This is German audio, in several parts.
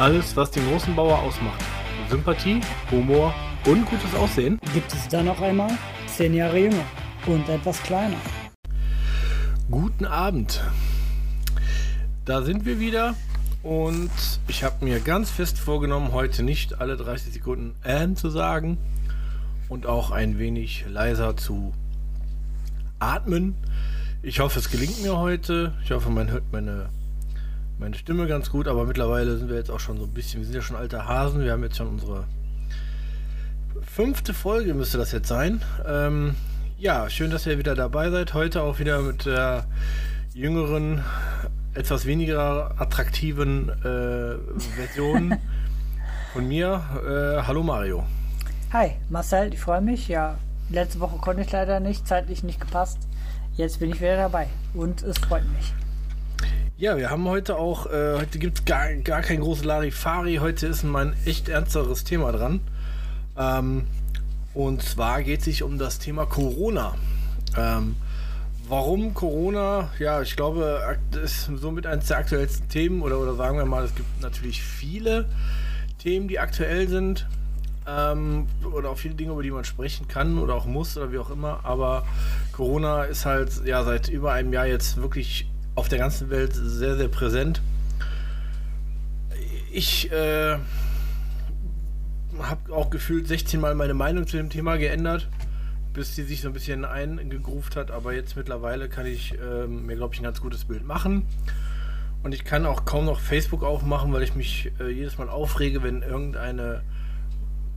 Alles, was den großen Bauer ausmacht. Sympathie, Humor und gutes Aussehen. Gibt es da noch einmal? Zehn Jahre jünger und etwas kleiner. Guten Abend. Da sind wir wieder und ich habe mir ganz fest vorgenommen, heute nicht alle 30 Sekunden ähm zu sagen und auch ein wenig leiser zu atmen. Ich hoffe, es gelingt mir heute. Ich hoffe, man hört meine meine Stimme ganz gut, aber mittlerweile sind wir jetzt auch schon so ein bisschen, wir sind ja schon alte Hasen, wir haben jetzt schon unsere fünfte Folge müsste das jetzt sein. Ähm, ja, schön, dass ihr wieder dabei seid. Heute auch wieder mit der jüngeren, etwas weniger attraktiven äh, Version von mir. Äh, hallo Mario. Hi, Marcel, ich freue mich. Ja, letzte Woche konnte ich leider nicht, zeitlich nicht gepasst. Jetzt bin ich wieder dabei und es freut mich. Ja, wir haben heute auch, äh, heute gibt es gar, gar kein großes Larifari, heute ist mein echt ernsteres Thema dran. Ähm, und zwar geht es sich um das Thema Corona. Ähm, warum Corona? Ja, ich glaube, das ist somit eines der aktuellsten Themen oder, oder sagen wir mal, es gibt natürlich viele Themen, die aktuell sind. Ähm, oder auch viele Dinge, über die man sprechen kann oder auch muss oder wie auch immer. Aber Corona ist halt ja seit über einem Jahr jetzt wirklich auf der ganzen Welt sehr, sehr präsent. Ich äh, habe auch gefühlt 16 Mal meine Meinung zu dem Thema geändert, bis sie sich so ein bisschen eingegruft hat. Aber jetzt mittlerweile kann ich äh, mir, glaube ich, ein ganz gutes Bild machen. Und ich kann auch kaum noch Facebook aufmachen, weil ich mich äh, jedes Mal aufrege, wenn irgendeine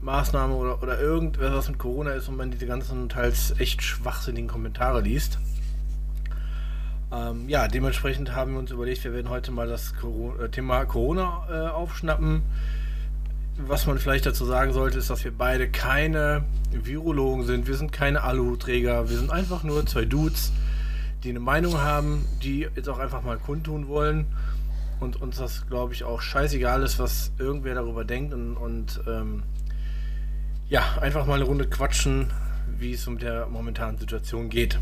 Maßnahme oder, oder irgendwas mit Corona ist und man diese ganzen teils echt schwachsinnigen Kommentare liest. Ähm, ja, dementsprechend haben wir uns überlegt, wir werden heute mal das Corona, äh, Thema Corona äh, aufschnappen. Was man vielleicht dazu sagen sollte, ist, dass wir beide keine Virologen sind. Wir sind keine Aluhuträger. Wir sind einfach nur zwei Dudes, die eine Meinung haben, die jetzt auch einfach mal kundtun wollen. Und uns das, glaube ich, auch scheißegal ist, was irgendwer darüber denkt. Und, und ähm, ja, einfach mal eine Runde quatschen, wie es um der momentanen Situation geht.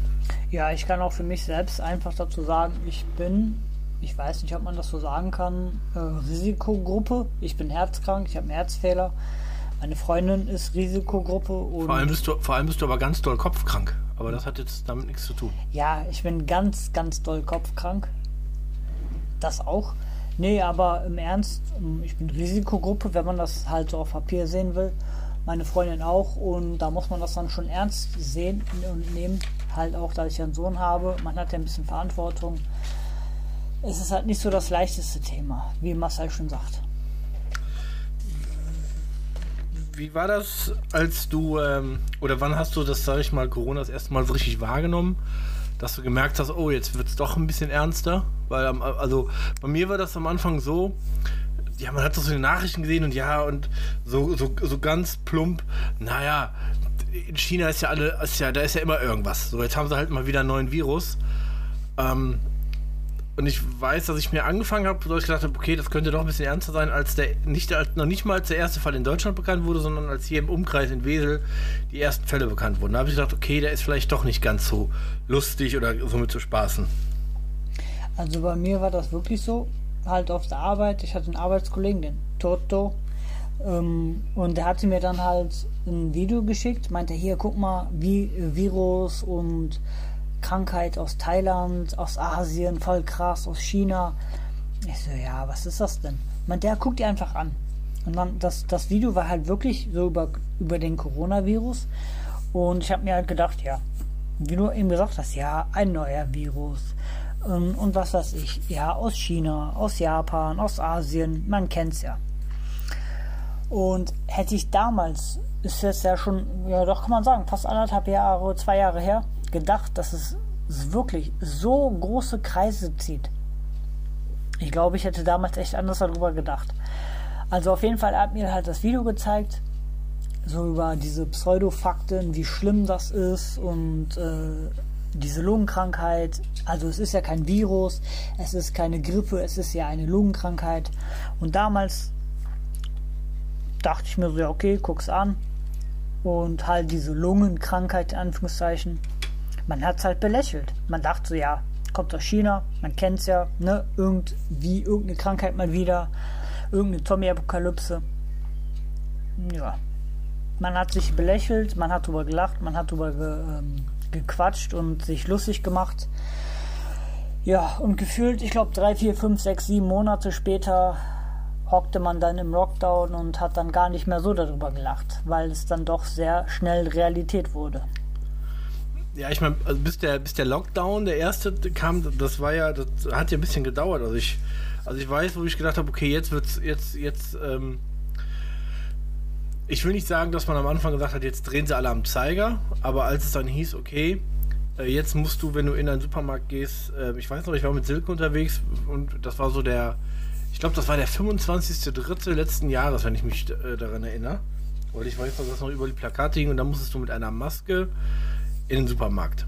Ja, ich kann auch für mich selbst einfach dazu sagen, ich bin, ich weiß nicht, ob man das so sagen kann, äh, Risikogruppe. Ich bin herzkrank, ich habe einen Herzfehler. Meine Freundin ist Risikogruppe. Und vor, allem bist du, vor allem bist du aber ganz doll kopfkrank. Aber das hat jetzt damit nichts zu tun. Ja, ich bin ganz, ganz doll kopfkrank. Das auch. Nee, aber im Ernst, ich bin Risikogruppe, wenn man das halt so auf Papier sehen will meine Freundin auch und da muss man das dann schon ernst sehen und nehmen. Halt auch, da ich einen Sohn habe, man hat ja ein bisschen Verantwortung. Es ist halt nicht so das leichteste Thema, wie Marcel schon sagt. Wie war das, als du, ähm, oder wann hast du das, sag ich mal, Corona das erste Mal so richtig wahrgenommen, dass du gemerkt hast, oh, jetzt wird es doch ein bisschen ernster? Weil, also bei mir war das am Anfang so, ja, man hat doch so die Nachrichten gesehen und ja, und so, so, so ganz plump, naja, in China ist ja alle, ist ja, da ist ja immer irgendwas. So, jetzt haben sie halt mal wieder einen neuen Virus. Ähm, und ich weiß, dass ich mir angefangen habe, dass ich gedacht habe, okay, das könnte doch ein bisschen ernster sein, als der, nicht, als, noch nicht mal als der erste Fall in Deutschland bekannt wurde, sondern als hier im Umkreis in Wesel die ersten Fälle bekannt wurden. Da habe ich gedacht, okay, der ist vielleicht doch nicht ganz so lustig oder somit zu spaßen. Also bei mir war das wirklich so halt auf der Arbeit. Ich hatte einen Arbeitskollegen, den Toto. Ähm, und der hatte mir dann halt ein Video geschickt, meinte, hier, guck mal, wie Virus und Krankheit aus Thailand, aus Asien, voll krass, aus China. Ich so, ja, was ist das denn? Meinte, der guckt dir einfach an. Und dann, das, das Video war halt wirklich so über, über den Coronavirus. Und ich habe mir halt gedacht, ja, wie du eben gesagt hast, ja, ein neuer Virus. Ähm, und was weiß ich, ja, aus China, aus Japan, aus Asien, man kennt's ja. Und hätte ich damals, ist jetzt ja schon, ja doch kann man sagen, fast anderthalb Jahre, zwei Jahre her, gedacht, dass es wirklich so große Kreise zieht. Ich glaube, ich hätte damals echt anders darüber gedacht. Also auf jeden Fall hat mir halt das Video gezeigt, so über diese Pseudofakten, wie schlimm das ist und äh, diese Lungenkrankheit, also es ist ja kein Virus, es ist keine Grippe, es ist ja eine Lungenkrankheit. Und damals dachte ich mir so, ja, okay, guck's an. Und halt diese Lungenkrankheit, in Anführungszeichen, man hat's halt belächelt. Man dachte so, ja, kommt aus China, man kennt's ja, ne, irgendwie irgendeine Krankheit mal wieder. irgendeine Zombie-Apokalypse. Ja. Man hat sich belächelt, man hat drüber gelacht, man hat drüber ge, ähm, gequatscht und sich lustig gemacht. Ja, und gefühlt, ich glaube, drei, vier, fünf, sechs, sieben Monate später hockte man dann im Lockdown und hat dann gar nicht mehr so darüber gelacht, weil es dann doch sehr schnell Realität wurde. Ja, ich meine, also bis der, bis der Lockdown, der erste kam, das war ja, das hat ja ein bisschen gedauert. Also ich, also ich weiß, wo ich gedacht habe, okay, jetzt wird's, jetzt, jetzt, ähm, ich will nicht sagen, dass man am Anfang gesagt hat, jetzt drehen sie alle am Zeiger, aber als es dann hieß, okay, äh, jetzt musst du, wenn du in einen Supermarkt gehst, äh, ich weiß noch, ich war mit Silke unterwegs und das war so der, ich glaube, das war der 25.3. letzten Jahres, wenn ich mich äh, daran erinnere. Weil ich weiß, dass das noch über die Plakate hing und da musstest du mit einer Maske in den Supermarkt.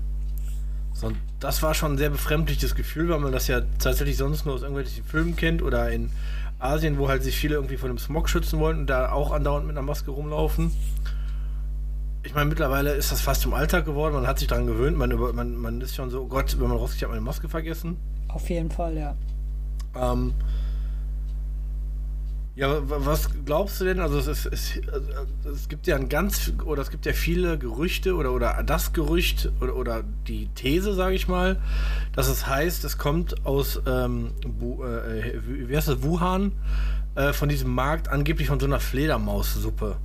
So, das war schon ein sehr befremdliches Gefühl, weil man das ja tatsächlich sonst nur aus irgendwelchen Filmen kennt oder in Asien, wo halt sich viele irgendwie von dem Smog schützen wollten und da auch andauernd mit einer Maske rumlaufen. Ich meine, mittlerweile ist das fast zum Alltag geworden, man hat sich daran gewöhnt, man, über, man, man ist schon so, oh Gott, wenn man rausgeht, hat meine Maske vergessen. Auf jeden Fall, ja. Ähm, ja, was glaubst du denn? Also es, ist, es, es, gibt ja ein ganz oder es gibt ja viele Gerüchte oder oder das Gerücht oder, oder die These, sage ich mal, dass es heißt, es kommt aus ähm, Bu, äh, wie heißt das, Wuhan äh, von diesem Markt angeblich von so einer Fledermaussuppe.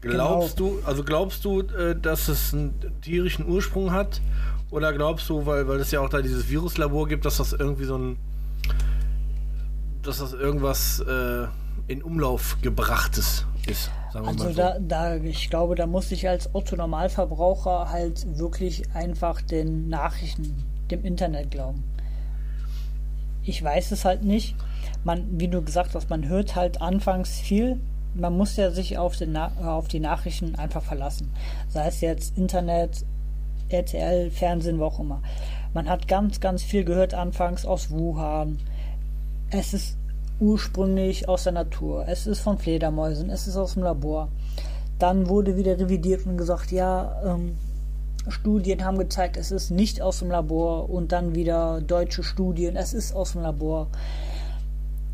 Glaubst genau. du, also glaubst du, äh, dass es einen tierischen Ursprung hat? Oder glaubst du, weil, weil es ja auch da dieses Viruslabor gibt, dass das irgendwie so ein dass das irgendwas äh, in Umlauf gebrachtes ist. also so. da, da, ich glaube, da muss ich als Otto Normalverbraucher halt wirklich einfach den Nachrichten, dem Internet glauben. Ich weiß es halt nicht. Man, wie du gesagt hast, man hört halt anfangs viel. Man muss ja sich auf, den auf die Nachrichten einfach verlassen. Sei es jetzt Internet, RTL, Fernsehen, wo auch immer. Man hat ganz, ganz viel gehört anfangs aus Wuhan. Es ist ursprünglich aus der Natur, es ist von Fledermäusen, es ist aus dem Labor. Dann wurde wieder revidiert und gesagt, ja, ähm, Studien haben gezeigt, es ist nicht aus dem Labor und dann wieder deutsche Studien, es ist aus dem Labor.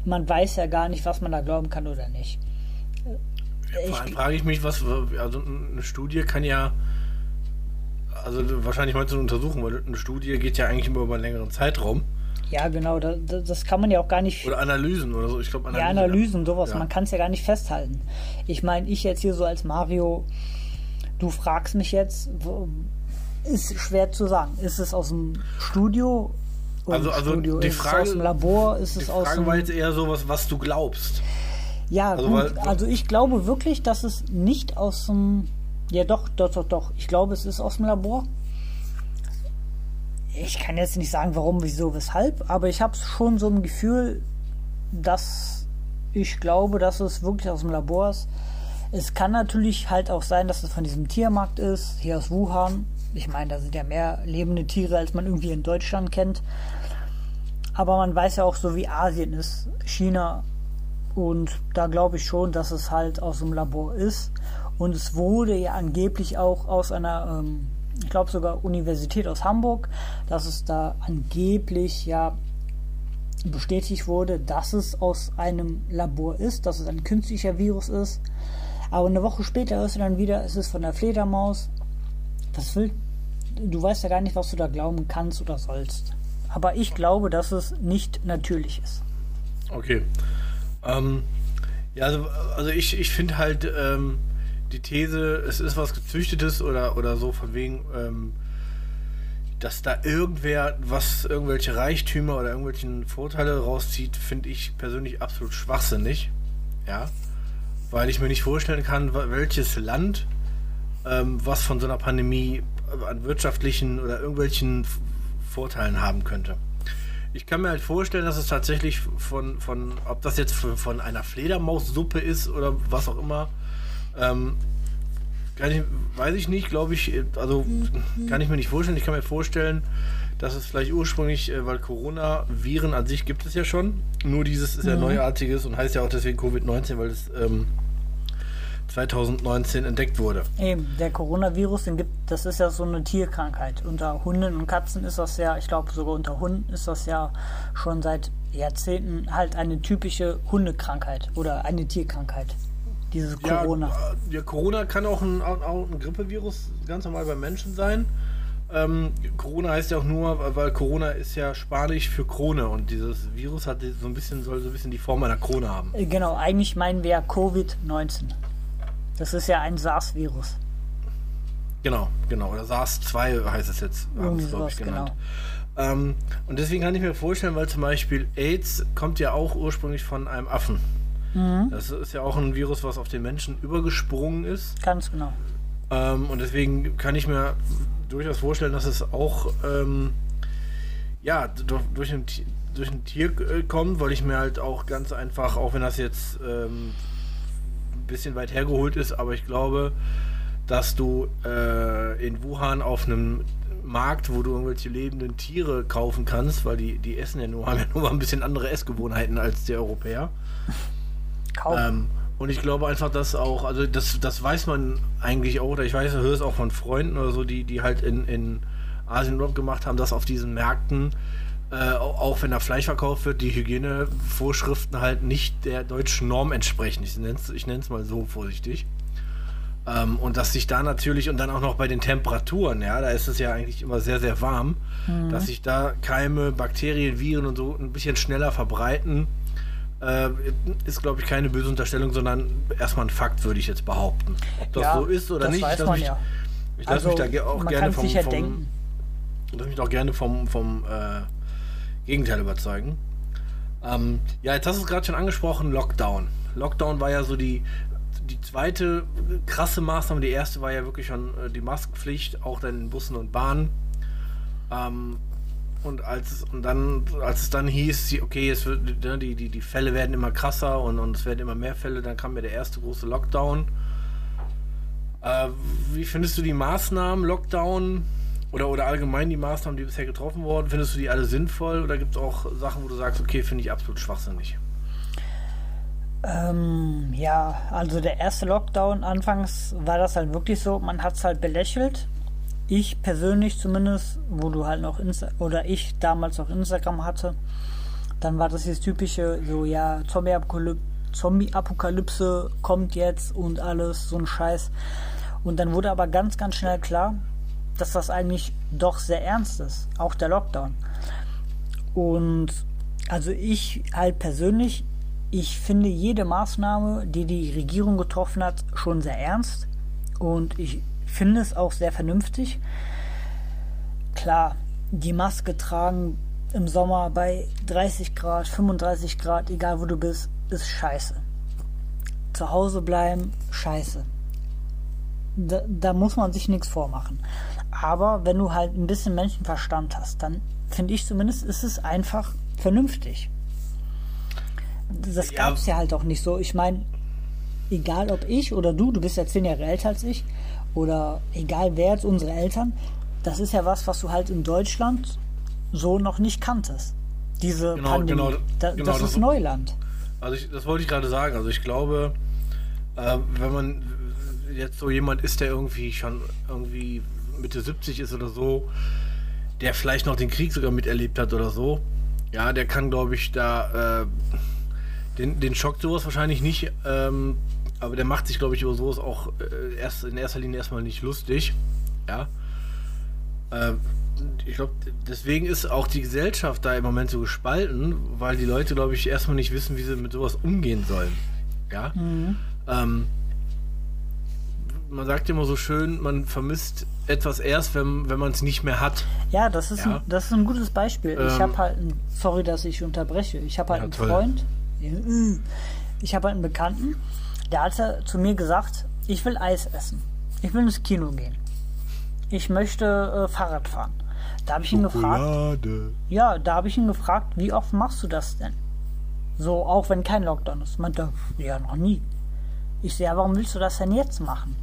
Man weiß ja gar nicht, was man da glauben kann oder nicht. Ja, vor allem frage ich mich, was, also eine Studie kann ja, also wahrscheinlich meinst du eine Untersuchung, weil eine Studie geht ja eigentlich immer über einen längeren Zeitraum. Ja, genau, das, das kann man ja auch gar nicht. Oder Analysen oder so, ich glaube Analysen. Ja, Analysen, sowas, ja. man kann es ja gar nicht festhalten. Ich meine, ich jetzt hier so als Mario, du fragst mich jetzt, ist schwer zu sagen. Ist es aus dem Studio? Also, also Studio? die ist Frage, es aus dem Labor? Ist es die aus Frage war jetzt eher sowas, was du glaubst. Ja, also, gut. Weil, also ich glaube wirklich, dass es nicht aus dem. Ja, doch, doch, doch, doch. Ich glaube, es ist aus dem Labor ich kann jetzt nicht sagen, warum, wieso, weshalb, aber ich habe schon so ein Gefühl, dass ich glaube, dass es wirklich aus dem Labor ist. Es kann natürlich halt auch sein, dass es von diesem Tiermarkt ist, hier aus Wuhan. Ich meine, da sind ja mehr lebende Tiere, als man irgendwie in Deutschland kennt. Aber man weiß ja auch so, wie Asien ist, China. Und da glaube ich schon, dass es halt aus dem Labor ist. Und es wurde ja angeblich auch aus einer ähm, ich glaube sogar Universität aus Hamburg, dass es da angeblich ja bestätigt wurde, dass es aus einem Labor ist, dass es ein künstlicher Virus ist. Aber eine Woche später ist dann wieder, es ist von der Fledermaus. Das will, du weißt ja gar nicht, was du da glauben kannst oder sollst. Aber ich glaube, dass es nicht natürlich ist. Okay. Ähm, ja, also, also ich, ich finde halt, ähm, die These, es ist was gezüchtetes oder, oder so von wegen, ähm, dass da irgendwer was, irgendwelche Reichtümer oder irgendwelchen Vorteile rauszieht, finde ich persönlich absolut schwachsinnig. Ja. Weil ich mir nicht vorstellen kann, welches Land ähm, was von so einer Pandemie an wirtschaftlichen oder irgendwelchen Vorteilen haben könnte. Ich kann mir halt vorstellen, dass es tatsächlich von, von ob das jetzt von, von einer Fledermaussuppe ist oder was auch immer, ähm, kann ich, weiß ich nicht, glaube ich, also kann ich mir nicht vorstellen. Ich kann mir vorstellen, dass es vielleicht ursprünglich, äh, weil Corona-Viren an sich gibt es ja schon, nur dieses ist ja mhm. neuartiges und heißt ja auch deswegen Covid-19, weil es ähm, 2019 entdeckt wurde. Eben, der Coronavirus, den gibt, das ist ja so eine Tierkrankheit. Unter Hunden und Katzen ist das ja, ich glaube sogar unter Hunden ist das ja schon seit Jahrzehnten halt eine typische Hundekrankheit oder eine Tierkrankheit. Dieses Ja, Corona. äh, ja, Corona kann auch ein, auch ein Grippevirus ganz normal beim Menschen sein. Ähm, Corona heißt ja auch nur, weil Corona ist ja Spanisch für Krone und dieses Virus hat so ein bisschen, soll so ein bisschen die Form einer Krone haben. Äh, Genau, eigentlich meinen wir ja Covid-19. Das ist ja ein SARS-Virus. Genau, genau. Oder SARS-2 heißt es jetzt, haben Irgendwie sie, glaub sowas, genau. Ähm, und deswegen kann ich mir vorstellen, weil zum Beispiel AIDS kommt ja auch ursprünglich von einem Affen. Mhm. Das ist ja auch ein Virus, was auf den Menschen übergesprungen ist. Ganz genau. Ähm, und deswegen kann ich mir durchaus vorstellen, dass es auch ähm, ja, durch, ein, durch ein Tier äh, kommt, weil ich mir halt auch ganz einfach, auch wenn das jetzt ähm, ein bisschen weit hergeholt ist, aber ich glaube, dass du äh, in Wuhan auf einem Markt, wo du irgendwelche lebenden Tiere kaufen kannst, weil die, die essen ja nur, haben ja nur mal ein bisschen andere Essgewohnheiten als die Europäer. Kaum. Ähm, und ich glaube einfach, dass auch, also das, das weiß man eigentlich auch, oder ich weiß, ich höre es auch von Freunden oder so, die, die halt in, in Asien Urlaub gemacht haben, dass auf diesen Märkten, äh, auch wenn da Fleisch verkauft wird, die Hygienevorschriften halt nicht der deutschen Norm entsprechen. Ich nenne es ich nenn's mal so vorsichtig. Ähm, und dass sich da natürlich, und dann auch noch bei den Temperaturen, ja, da ist es ja eigentlich immer sehr, sehr warm, dass sich da Keime, Bakterien, Viren und so ein bisschen schneller verbreiten, äh, ist, glaube ich, keine böse Unterstellung, sondern erstmal ein Fakt, würde ich jetzt behaupten. Ob das Ja, so ist oder das nicht, weiß ich lasse mich, ja. ich lass mich da auch gerne vom, sicher vom, lass mich auch gerne vom, vom äh, Gegenteil überzeugen. Ähm, ja, jetzt hast du es gerade schon angesprochen, Lockdown. Lockdown war ja so die, die zweite krasse Maßnahme. Die erste war ja wirklich schon äh, die Maskenpflicht, auch dann in Bussen und Bahnen. Ähm, und als es, und dann, als es dann hieß, okay, es wird, ne, die, die, die Fälle werden immer krasser und, und es werden immer mehr Fälle, dann kam ja der erste große Lockdown. Äh, wie findest du die Maßnahmen, Lockdown oder, oder allgemein die Maßnahmen, die bisher getroffen wurden? Findest du die alle sinnvoll oder gibt es auch Sachen, wo du sagst, okay, finde ich absolut schwachsinnig? Ähm, ja, also der erste Lockdown, anfangs war das halt wirklich so, man hat es halt belächelt. Ich persönlich zumindest, wo du halt noch Insta oder ich damals auch Instagram hatte, dann war das dieses typische, so ja, Zombie-Apokalypse Zombie-Apokalypse kommt jetzt und alles, so ein Scheiß. Und dann wurde aber ganz, ganz schnell klar, dass das eigentlich doch sehr ernst ist, auch der Lockdown. Und also ich halt persönlich, ich finde jede Maßnahme, die die Regierung getroffen hat, schon sehr ernst. Und ich finde es auch sehr vernünftig. Klar, die Maske tragen im Sommer bei 30 Grad, 35 Grad, egal wo du bist, ist scheiße. Zu Hause bleiben, scheiße. Da, da muss man sich nichts vormachen. Aber wenn du halt ein bisschen Menschenverstand hast, dann finde ich zumindest, ist es einfach vernünftig. Das Ja. gab es ja halt auch nicht so. Ich meine, egal ob ich oder du, du bist ja zehn Jahre älter als ich, oder egal wer jetzt unsere Eltern, das ist ja was, was du halt in Deutschland so noch nicht kanntest. Diese Genau, Pandemie. genau, da, genau, das das- ist Neuland. Also ich, das wollte ich gerade sagen. Also ich glaube, äh, wenn man jetzt so jemand ist, der irgendwie schon irgendwie Mitte 70 ist oder so, der vielleicht noch den Krieg sogar miterlebt hat oder so, ja, der kann, glaube ich, da äh, den, den schockt sowas wahrscheinlich nicht, ähm, aber der macht sich, glaube ich, über sowas auch äh, erst in erster Linie erstmal nicht lustig. Ja. Äh, ich glaube, deswegen ist auch die Gesellschaft da im Moment so gespalten, weil die Leute, glaube ich, erstmal nicht wissen, wie sie mit sowas umgehen sollen. Ja. Ähm, man sagt immer so schön, man vermisst etwas erst, wenn, wenn man es nicht mehr hat. Ja, das ist, Ja. Ein, das ist ein gutes Beispiel. ich Ähm, habe halt, ein, sorry, dass ich unterbreche. Ich habe halt Ja, einen toll. Freund, ich habe halt einen Bekannten, der hat ja zu mir gesagt, ich will Eis essen. Ich will ins Kino gehen. Ich möchte äh, Fahrrad fahren. Da habe ich ihn gefragt, ja, da habe ich ihn gefragt, wie oft machst du das denn? So, auch wenn kein Lockdown ist. Meint er, ja, noch nie. Ich sehe, ja, warum willst du das denn jetzt machen?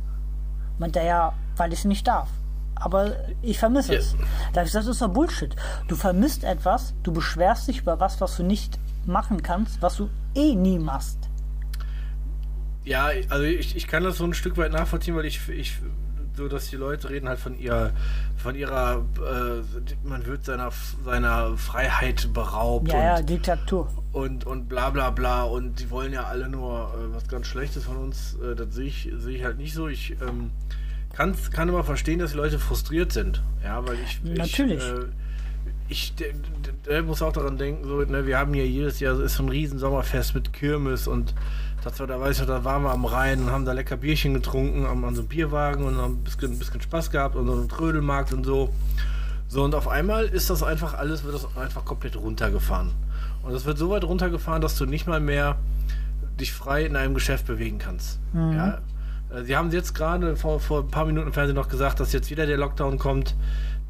Meint er, ja, weil ich es nicht darf. Aber ich vermisse Ja. es. Da habe ich gesagt, das ist doch Bullshit. Du vermisst etwas, du beschwerst dich über was, was du nicht machen kannst, was du eh nie machst. Ja, also ich, ich kann das so ein Stück weit nachvollziehen, weil ich, ich so, dass die Leute reden halt von ihrer, von ihrer, äh, man wird seiner, seiner Freiheit beraubt. Ja, und, ja, Diktatur. Und, und bla bla bla. Und die wollen ja alle nur äh, was ganz Schlechtes von uns. Äh, das sehe ich, sehe ich halt nicht so. Ich ähm, kann's, kann immer verstehen, dass die Leute frustriert sind. Ja, weil ich. Natürlich. Ich, äh, ich der muss auch daran denken, so, ne, wir haben hier jedes Jahr ist so ein riesen Sommerfest mit Kirmes und das war, da weiß ich, da waren wir am Rhein und haben da lecker Bierchen getrunken an, an so einem Bierwagen und haben ein bisschen, ein bisschen Spaß gehabt und so einen Trödelmarkt und so. So, und auf einmal ist das einfach alles, wird das einfach komplett runtergefahren. Und es wird so weit runtergefahren, dass du nicht mal mehr dich frei in einem Geschäft bewegen kannst. Mhm. Ja? Äh, sie haben jetzt gerade vor, vor ein paar Minuten im Fernsehen noch gesagt, dass jetzt wieder der Lockdown kommt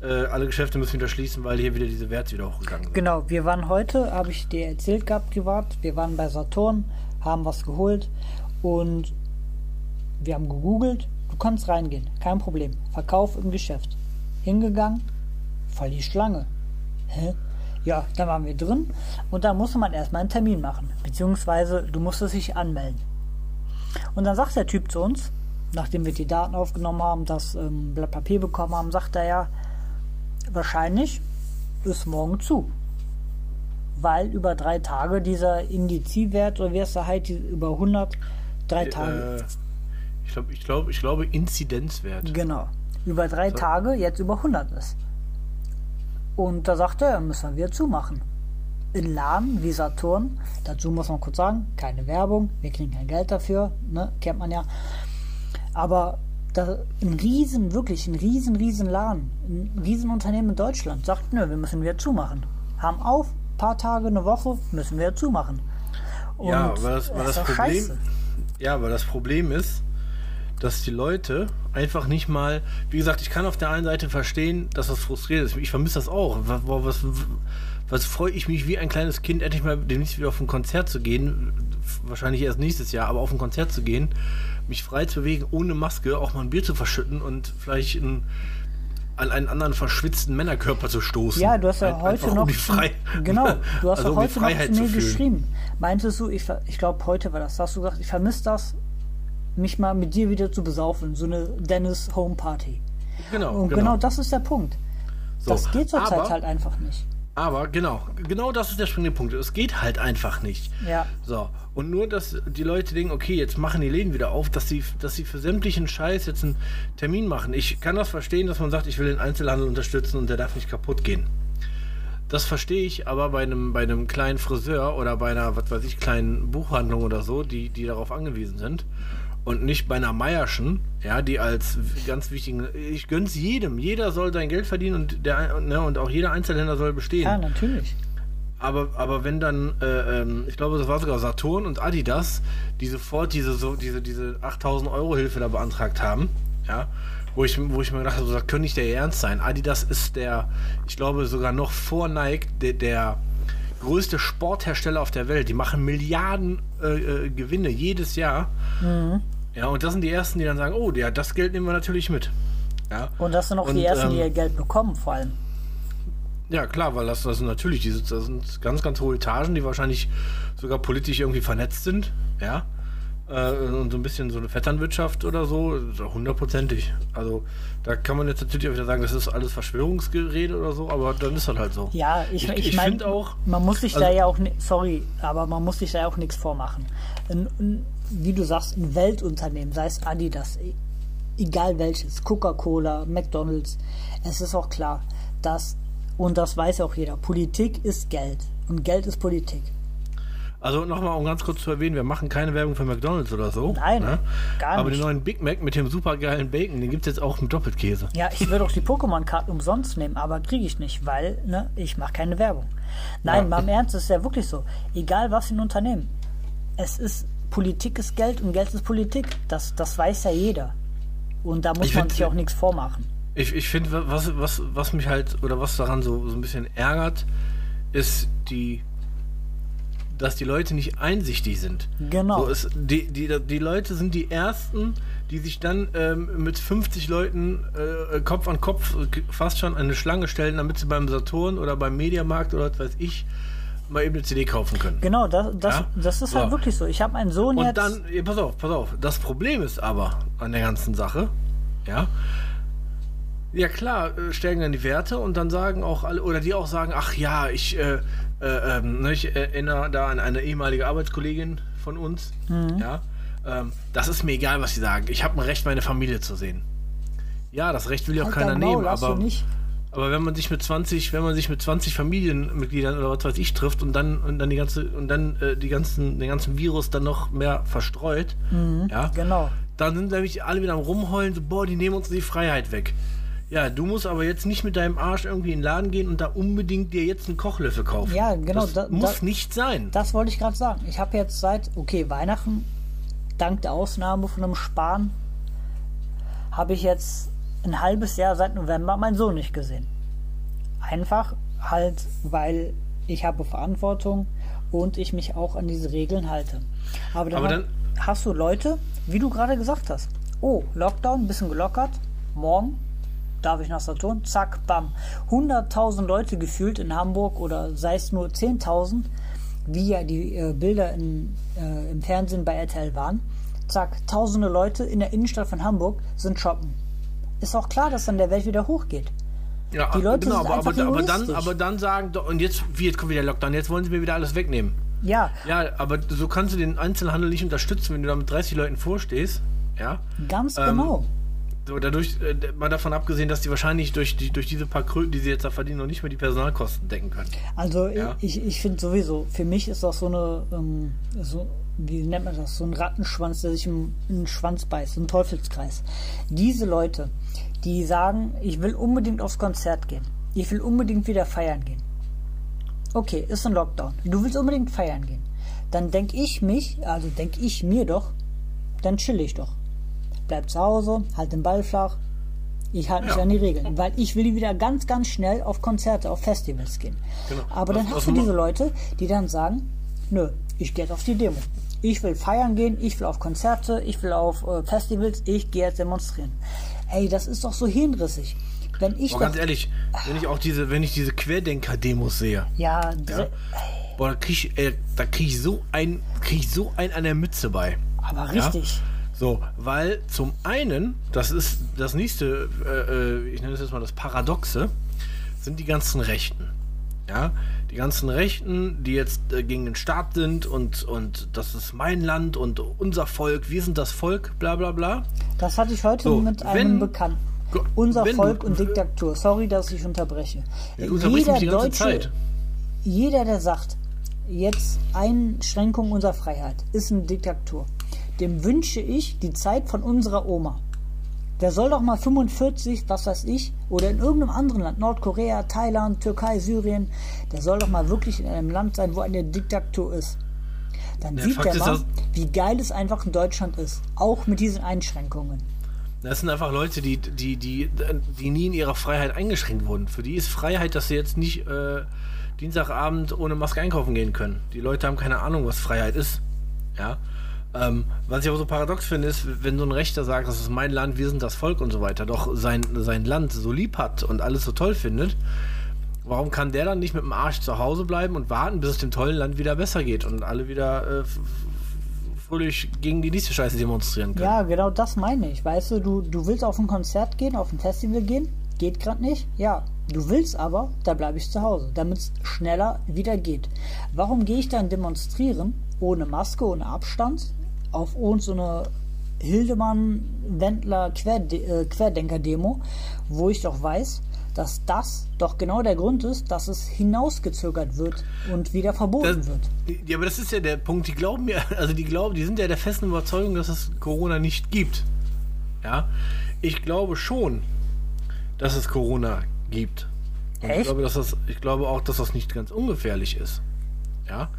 äh, alle Geschäfte müssen wieder schließen, weil hier wieder diese Werte wieder hochgegangen sind. Genau, wir waren heute, habe ich dir erzählt gehabt, privat, wir waren bei Saturn, haben was geholt und wir haben gegoogelt, du kannst reingehen, kein Problem. Verkauf im Geschäft. Hingegangen, voll die Schlange. Hä? Ja, dann waren wir drin und da musste man erstmal einen Termin machen, beziehungsweise du musstest dich anmelden. Und dann sagt der Typ zu uns, nachdem wir die Daten aufgenommen haben, das ähm, Blatt Papier bekommen haben, sagt er ja, wahrscheinlich ist morgen zu. Weil über drei Tage dieser Indiziwert, oder wie es da heißt, über 100, drei äh, Tage. ich, glaube, ich, glaub, ich glaube Inzidenzwert. Genau. Über drei so. Tage jetzt über 100 ist. Und da sagt er, müssen wir zumachen. In Laden wie Saturn, dazu muss man kurz sagen, keine Werbung, wir kriegen kein Geld dafür, ne, kennt man ja. Aber da ein riesen, wirklich ein riesen, riesen Laden, ein riesen Unternehmen in Deutschland sagt, nö, wir müssen wieder zumachen. Haben auf, paar Tage, eine Woche, müssen wir zumachen. Und ja, weil das, weil das, das Problem, scheiße. ja, weil das Problem ist, dass die Leute einfach nicht mal, wie gesagt, ich kann auf der einen Seite verstehen, dass das frustriert ist. Ich vermisse das auch. Was, was, was freue ich mich wie ein kleines Kind, endlich mal demnächst wieder auf ein Konzert zu gehen. Wahrscheinlich erst nächstes Jahr, aber auf ein Konzert zu gehen mich frei zu bewegen, ohne Maske, auch mal ein Bier zu verschütten und vielleicht in, an einen anderen verschwitzten Männerkörper zu stoßen. Ja, du hast ja ein, heute noch. Um frei, genau, du hast also ja heute um noch zu mir geschrieben. Meintest du, ich, ich glaube, heute war das, hast du gesagt, ich vermisse das, mich mal mit dir wieder zu besaufen, so eine Dennis Home Party. Genau. Und genau, genau das ist der Punkt. So, das geht zurzeit halt einfach nicht. Aber genau, genau das ist der springende Punkt. Es geht halt einfach nicht. Ja. So. Und nur, dass die Leute denken, okay, jetzt machen die Läden wieder auf, dass sie, dass sie für sämtlichen Scheiß jetzt einen Termin machen. Ich kann das verstehen, dass man sagt, ich will den Einzelhandel unterstützen und der darf nicht kaputt gehen. Das verstehe ich aber bei einem, bei einem kleinen Friseur oder bei einer, was weiß ich, kleinen Buchhandlung oder so, die, die darauf angewiesen sind und nicht bei einer Meierschen, ja, die als ganz wichtigen, ich gönn's jedem, jeder soll sein Geld verdienen und der ne, und auch jeder Einzelhändler soll bestehen. Ja, natürlich. Aber, aber wenn dann, äh, ähm, ich glaube, das war sogar Saturn und Adidas, die sofort diese, so, diese, diese 8000 Euro Hilfe da beantragt haben, ja, wo ich, wo ich mir gedacht habe, so, das könnte nicht der Ernst sein. Adidas ist der, ich glaube, sogar noch vor Nike, der, der größte Sporthersteller auf der Welt. Die machen Milliarden äh, äh, Gewinne jedes Jahr. Mhm. Ja, und das sind die Ersten, die dann sagen, oh, ja, das Geld nehmen wir natürlich mit. Ja. Und das sind auch und, die Ersten, ähm, die ihr Geld bekommen, vor allem. Ja, klar, weil das, das sind natürlich diese, das sind ganz, ganz hohe Etagen, die wahrscheinlich sogar politisch irgendwie vernetzt sind, ja. Äh, und so ein bisschen so eine Vetternwirtschaft oder so, hundertprozentig. Also da kann man jetzt natürlich auch wieder sagen, das ist alles Verschwörungsgerede oder so, aber dann ist das halt so. Ja, ich, ich, ich, finde auch. Man muss sich also, da ja auch, sorry, aber man muss sich da ja auch nichts vormachen. Ein, ein, wie du sagst, ein Weltunternehmen, sei es Adidas, e, egal welches, Coca-Cola, McDonalds, es ist auch klar, dass, und das weiß auch jeder, Politik ist Geld und Geld ist Politik. Also nochmal, um ganz kurz zu erwähnen, wir machen keine Werbung für McDonalds oder so. Nein, ne? gar nicht. Aber den neuen Big Mac mit dem supergeilen Bacon, den gibt es jetzt auch mit Doppelkäse. Ja, ich würde auch die Pokémon-Karten umsonst nehmen, aber kriege ich nicht, weil ne, ich mache keine Werbung. Nein, ja. mal im Ernst, es ist ja wirklich so. Egal was für ein Unternehmen. Es ist Politik ist Geld und Geld ist Politik. Das, das weiß ja jeder. Und da muss ich man sich auch nichts vormachen. Ich, ich finde, was, was, was mich halt, oder was daran so, so ein bisschen ärgert, ist die, dass die Leute nicht einsichtig sind. Genau. So ist, die, die, die Leute sind die Ersten, die sich dann ähm, mit 50 Leuten äh, Kopf an Kopf fast schon eine Schlange stellen, damit sie beim Saturn oder beim Mediamarkt oder was weiß ich mal eben eine CD kaufen können. Genau, das, das, ja? das ist halt so. halt wirklich so. Ich habe einen Sohn Und jetzt. dann, ja, pass auf, pass auf. Das Problem ist aber an der ganzen Sache, Ja. Ja klar, äh, steigen dann die Werte und dann sagen auch alle, oder die auch sagen, ach ja, ich, äh, äh, ähm, ich erinnere da an eine ehemalige Arbeitskollegin von uns, mhm. ja, ähm, das ist mir egal, was sie sagen. Ich habe ein Recht, meine Familie zu sehen. Ja, das Recht will ja auch halt keiner nehmen, aber, aber wenn man sich mit 20, wenn man sich mit 20 Familienmitgliedern oder was weiß ich trifft und dann und dann die ganze und dann äh, die ganzen den ganzen Virus dann noch mehr verstreut, mhm, ja, genau. Dann sind nämlich alle wieder am rumheulen, so boah, die nehmen uns die Freiheit weg. Ja, du musst aber jetzt nicht mit deinem Arsch irgendwie in den Laden gehen und da unbedingt dir jetzt einen Kochlöffel kaufen. Ja, genau. Das da, muss da, nicht sein. Das wollte ich gerade sagen. Ich habe jetzt seit, okay, Weihnachten, dank der Ausnahme von einem Sparen, habe ich jetzt ein halbes Jahr seit November meinen Sohn nicht gesehen. Einfach halt, weil ich habe Verantwortung und ich mich auch an diese Regeln halte. Aber dann, Aber dann hast du Leute, wie du gerade gesagt hast. Oh, Lockdown, ein bisschen gelockert. Morgen darf ich nach Saturn, zack, bam. 100.000 Leute gefühlt in Hamburg oder sei es nur 10.000, wie ja die äh, Bilder in, äh, im Fernsehen bei RTL waren. Zack, tausende Leute in der Innenstadt von Hamburg sind shoppen. Ist auch klar, dass dann der Welt wieder hochgeht. Ja, die Leute genau, sind aber, aber, aber, dann, aber dann sagen, und jetzt, wie, jetzt kommt wieder Lockdown, jetzt wollen sie mir wieder alles wegnehmen. Ja. Ja, aber so kannst du den Einzelhandel nicht unterstützen, wenn du da mit 30 Leuten vorstehst. Ja. Ganz ähm, genau. So, dadurch, äh, mal davon abgesehen, dass die wahrscheinlich durch, die, durch diese paar Kröten, die sie jetzt da verdienen, noch nicht mehr die Personalkosten decken können. Also ja? ich, ich finde sowieso, für mich ist das so eine, ähm, so, wie nennt man das, so ein Rattenschwanz, der sich in den Schwanz beißt, so ein Teufelskreis. Diese Leute, die sagen, ich will unbedingt aufs Konzert gehen, ich will unbedingt wieder feiern gehen. Okay, ist ein Lockdown. Du willst unbedingt feiern gehen. Dann denke ich mich, also denke ich mir doch, dann chill ich doch bleib zu Hause, halt den Ball flach. Ich halte mich ja. an die Regeln, weil ich will wieder ganz, ganz schnell auf Konzerte, auf Festivals gehen. Genau. Aber dann hast du diese Leute, die dann sagen, nö, ich gehe jetzt auf die Demo. Ich will feiern gehen, ich will auf Konzerte, ich will auf äh, Festivals, ich gehe jetzt demonstrieren. Ey, das ist doch so hirnrissig. Wenn ich Boah, ganz ehrlich, wenn ich auch diese, wenn ich diese Querdenker-Demos sehe. Ja, ja Boah, da krieg ich, äh, da krieg ich so ein, krieg ich so ein an der Mütze bei. Aber richtig. Ja? So, weil zum einen, das ist das nächste, äh, äh, ich nenne es jetzt mal das Paradoxe, sind die ganzen Rechten. Ja, die ganzen Rechten, die jetzt äh, gegen den Staat sind und, und das ist mein Land und unser Volk, wir sind das Volk, bla bla bla. Das hatte ich heute so, mit einem Bekannten. Unser Volk du, und Diktatur. Sorry, dass ich unterbreche. Ja, jeder Deutsche, Zeit. jeder, der sagt, jetzt Einschränkung unserer Freiheit, ist eine Diktatur dem wünsche ich die Zeit von unserer Oma. Der soll doch mal 45, was weiß ich, oder in irgendeinem anderen Land, Nordkorea, Thailand, Türkei, Syrien, der soll doch mal wirklich in einem Land sein, wo eine Diktatur ist. Dann der sieht Fakt der mal, wie geil es einfach in Deutschland ist, auch mit diesen Einschränkungen. Das sind einfach Leute, die, die, die, die nie in ihrer Freiheit eingeschränkt wurden. Für die ist Freiheit, dass sie jetzt nicht äh, Dienstagabend ohne Maske einkaufen gehen können. Die Leute haben keine Ahnung, was Freiheit ist. Ja. Ähm, was ich aber so paradox finde, ist, wenn so ein Rechter sagt, das ist mein Land, wir sind das Volk und so weiter, doch sein, sein Land so lieb hat und alles so toll findet, warum kann der dann nicht mit dem Arsch zu Hause bleiben und warten, bis es dem tollen Land wieder besser geht und alle wieder äh, fröhlich gegen die nächste Scheiße demonstrieren können? Ja, genau das meine ich. Weißt du, du, du willst auf ein Konzert gehen, auf ein Festival gehen, geht gerade nicht, ja. Du willst aber, da bleibe ich zu Hause, damit es schneller wieder geht. Warum gehe ich dann demonstrieren ohne Maske, ohne Abstand? Auf uns so eine Hildemann-Wendler-Querdenker-Demo, wo ich doch weiß, dass das doch genau der Grund ist, dass es hinausgezögert wird und wieder verboten das, wird. Ja, aber das ist ja der Punkt. Die glauben ja, also die glauben, die sind ja der festen Überzeugung, dass es Corona nicht gibt. Ja, ich glaube schon, dass es Corona gibt. Und Echt? Ich glaube, dass das, ich glaube auch, dass das nicht ganz ungefährlich ist. Ja.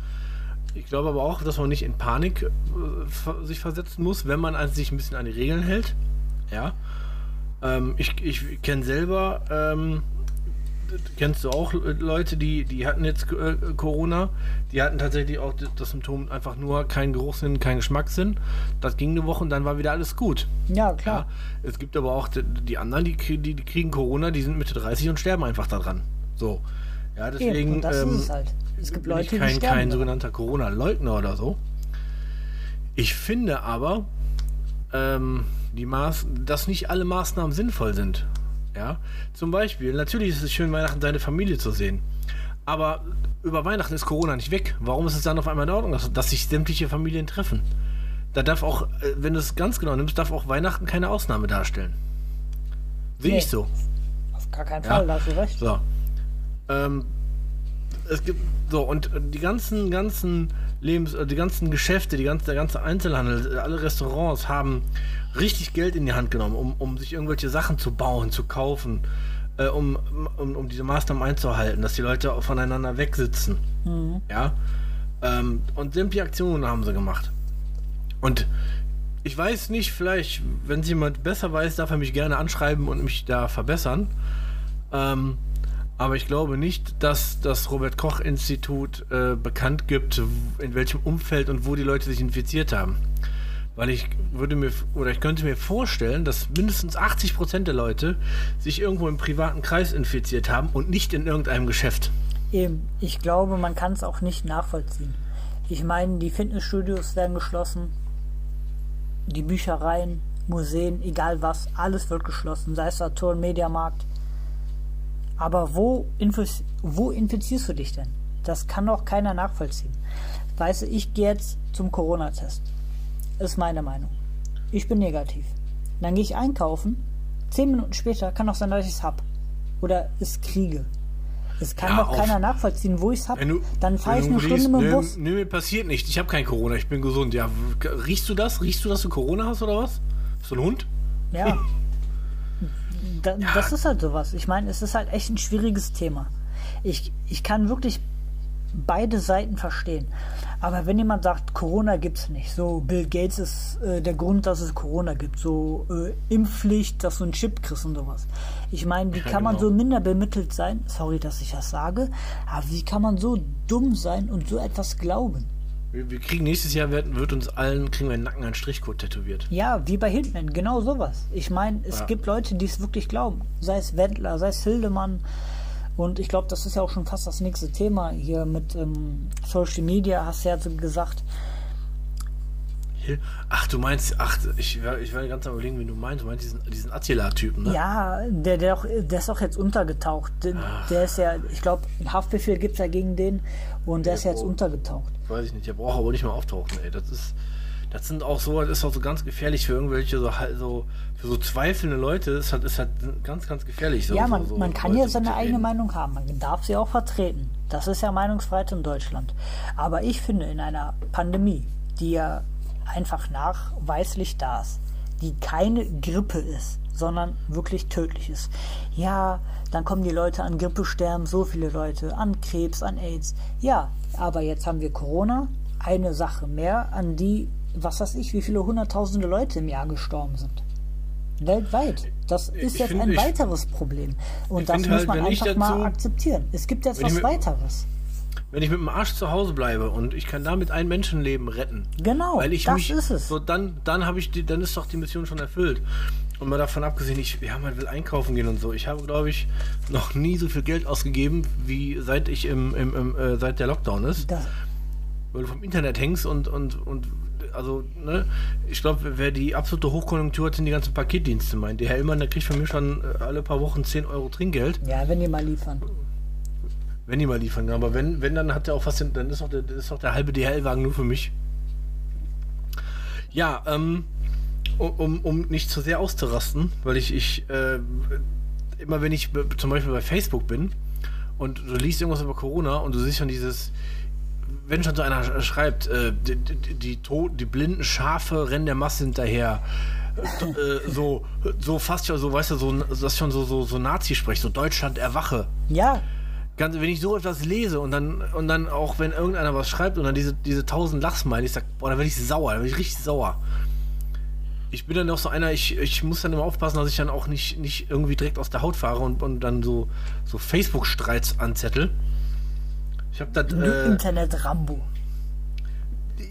Ich glaube aber auch, dass man nicht in Panik äh, sich versetzen muss, wenn man sich ein bisschen an die Regeln hält. Ja. Ähm, ich ich kenne selber, ähm, kennst du auch Leute, die, die hatten jetzt äh, Corona, die hatten tatsächlich auch das Symptom einfach nur kein Geruchssinn, kein Geschmackssinn. Das ging eine Woche und dann war wieder alles gut. Ja, klar. Ja, es gibt aber auch die, die anderen, die, die, die kriegen Corona, die sind Mitte 30 und sterben einfach daran. So. Ja, deswegen. Eben, das ähm, ist halt. Es gibt Leute, ich kein, die kein sogenannter Corona-Leugner oder so. Ich finde aber, ähm, die Maß, dass nicht alle Maßnahmen sinnvoll sind. Ja, zum Beispiel, natürlich ist es schön, Weihnachten seine Familie zu sehen. Aber über Weihnachten ist Corona nicht weg. Warum ist es dann auf einmal in Ordnung, dass, dass sich sämtliche Familien treffen? Da darf auch, äh, wenn du es ganz genau nimmst, darf auch Weihnachten keine Ausnahme darstellen. Sehe Nee. ich so. Auf gar keinen Fall, da hast du recht. So. Ähm, es gibt so und die ganzen ganzen Lebens äh, die ganzen Geschäfte, die ganze der ganze Einzelhandel, äh, alle Restaurants haben richtig Geld in die Hand genommen, um, um sich irgendwelche Sachen zu bauen, zu kaufen, äh, um, um, um diese Maßnahmen einzuhalten, dass die Leute voneinander wegsitzen. Ja. Ähm, und sämtliche Aktionen haben sie gemacht. Und ich weiß nicht, vielleicht, wenn es jemand besser weiß, darf er mich gerne anschreiben und mich da verbessern. Ähm, aber ich glaube nicht, dass das Robert Koch Institut äh, bekannt gibt, in welchem Umfeld und wo die Leute sich infiziert haben. Weil ich würde mir oder ich könnte mir vorstellen, dass mindestens 80 Prozent der Leute sich irgendwo im privaten Kreis infiziert haben und nicht in irgendeinem Geschäft. Eben, ich glaube, man kann es auch nicht nachvollziehen. Ich meine, die Fitnessstudios werden geschlossen, die Büchereien, Museen, egal was, alles wird geschlossen, sei es Saturn, Mediamarkt. Aber wo, infiz wo infizierst du dich denn? Das kann doch keiner nachvollziehen. Weißt du, ich gehe jetzt zum Corona-Test. Ist meine Meinung. Ich bin negativ. Dann gehe ich einkaufen. Zehn Minuten später kann auch sein, dass ich es hab. Oder es kriege. Es kann Ja, doch auf- keiner nachvollziehen, wo ich es hab. Wenn du, Dann fahre ich eine Stunde liest, mit dem nö, Bus. Nö, mir passiert nicht. Ich habe kein Corona, ich bin gesund. Ja, riechst du das? Riechst du, dass du Corona hast oder was? Bist du ein Hund? Ja. Da, Das ist halt sowas. Ich meine, es ist halt echt ein schwieriges Thema. Ich, ich kann wirklich beide Seiten verstehen. Aber wenn jemand sagt, Corona gibt's nicht, so Bill Gates ist äh, der Grund, dass es Corona gibt, so äh, Impfpflicht, dass du einen Chip kriegst und sowas. Ich meine, wie Ja, kann man genau. so minder bemittelt sein? Sorry, dass ich das sage, aber wie kann man so dumm sein und so etwas glauben? Wir, wir kriegen nächstes Jahr, wird, wird uns allen, kriegen wir im Nacken einen Strichcode tätowiert. Ja, wie bei Hitman, genau sowas. Ich meine, es Ja. gibt Leute, die es wirklich glauben. Sei es Wendler, sei es Hildemann. Und ich glaube, das ist ja auch schon fast das nächste Thema hier mit ähm, Social Media, hast du ja so gesagt. Ach, du meinst, ach, ich, ich war ganz am überlegen, wen du meinst. Du meinst diesen, diesen Attila-Typen, ne? Ja, der, der, auch, der ist auch jetzt untergetaucht. Der, der ist ja, ich glaube, einen Haftbefehl gibt es ja gegen den und der ist jetzt oh. untergetaucht. Weiß ich nicht, der braucht aber nicht mehr auftauchen, ey. Das ist, das sind auch so, das ist auch so ganz gefährlich für irgendwelche so, halt so für so zweifelnde Leute. Das ist halt, ist halt ganz, ganz gefährlich. So, ja, man, so man kann Leute ja seine eigene. Meinung haben. Man darf sie auch vertreten. Das ist ja Meinungsfreiheit in Deutschland. Aber ich finde, in einer Pandemie, die ja einfach nachweislich da ist, die keine Grippe ist, sondern wirklich tödlich ist. Ja, dann kommen die Leute an Grippe sterben, so viele Leute, an Krebs, an AIDS. Ja, aber jetzt haben wir Corona, eine Sache mehr, an die, was weiß ich, wie viele hunderttausende Leute im Jahr gestorben sind. Weltweit. Das ist Ich jetzt find- ein ich- weiteres Problem. Und ich das muss halt, man ich einfach mal dazu- akzeptieren. Es gibt jetzt ich was mit- weiteres. Wenn ich mit dem Arsch zu Hause bleibe und ich kann damit ein Menschenleben retten, Genau, weil ich das mich, ist es. So, dann, dann habe ich die, dann ist doch die Mission schon erfüllt. Und mal davon abgesehen, ich, ja, man will einkaufen gehen und so. Ich habe, glaube ich, noch nie so viel Geld ausgegeben, wie seit ich im, im, im äh, seit der Lockdown ist. Das, Weil du vom Internet hängst und, und, und also, ne, ich glaube, wer die absolute Hochkonjunktur hat, sind die ganzen Paketdienste. Mein der Herr Illmann, der kriegt von mir schon äh, alle paar Wochen 10 Euro Trinkgeld, ja, wenn die mal liefern. Wenn die mal liefern. Aber wenn, wenn dann hat er auch was, dann ist auch der, ist auch der halbe DHL-Wagen nur für mich. Ja, ähm, um, um, nicht zu sehr auszurasten, weil ich, ich äh, immer wenn ich zum Beispiel bei Facebook bin und du liest irgendwas über Corona und du siehst schon dieses, wenn schon so einer sch- schreibt, äh, die, die, die, to- die blinden Schafe rennen der Masse hinterher, äh, so, so fast schon so, weißt du, so, das schon so, so, so Nazi-Sprech, so Deutschland erwache. Ja, Ganz, wenn ich so etwas lese und dann, und dann auch, wenn irgendeiner was schreibt und dann diese, diese tausend Lachsmilies, ich sag, boah, da werde ich sauer, da werde ich richtig sauer. Ich bin dann auch so einer, ich, ich muss dann immer aufpassen, dass ich dann auch nicht, nicht irgendwie direkt aus der Haut fahre und, und dann so, so Facebook-Streits anzettel. Ich habe das, du äh, Internet-Rambo.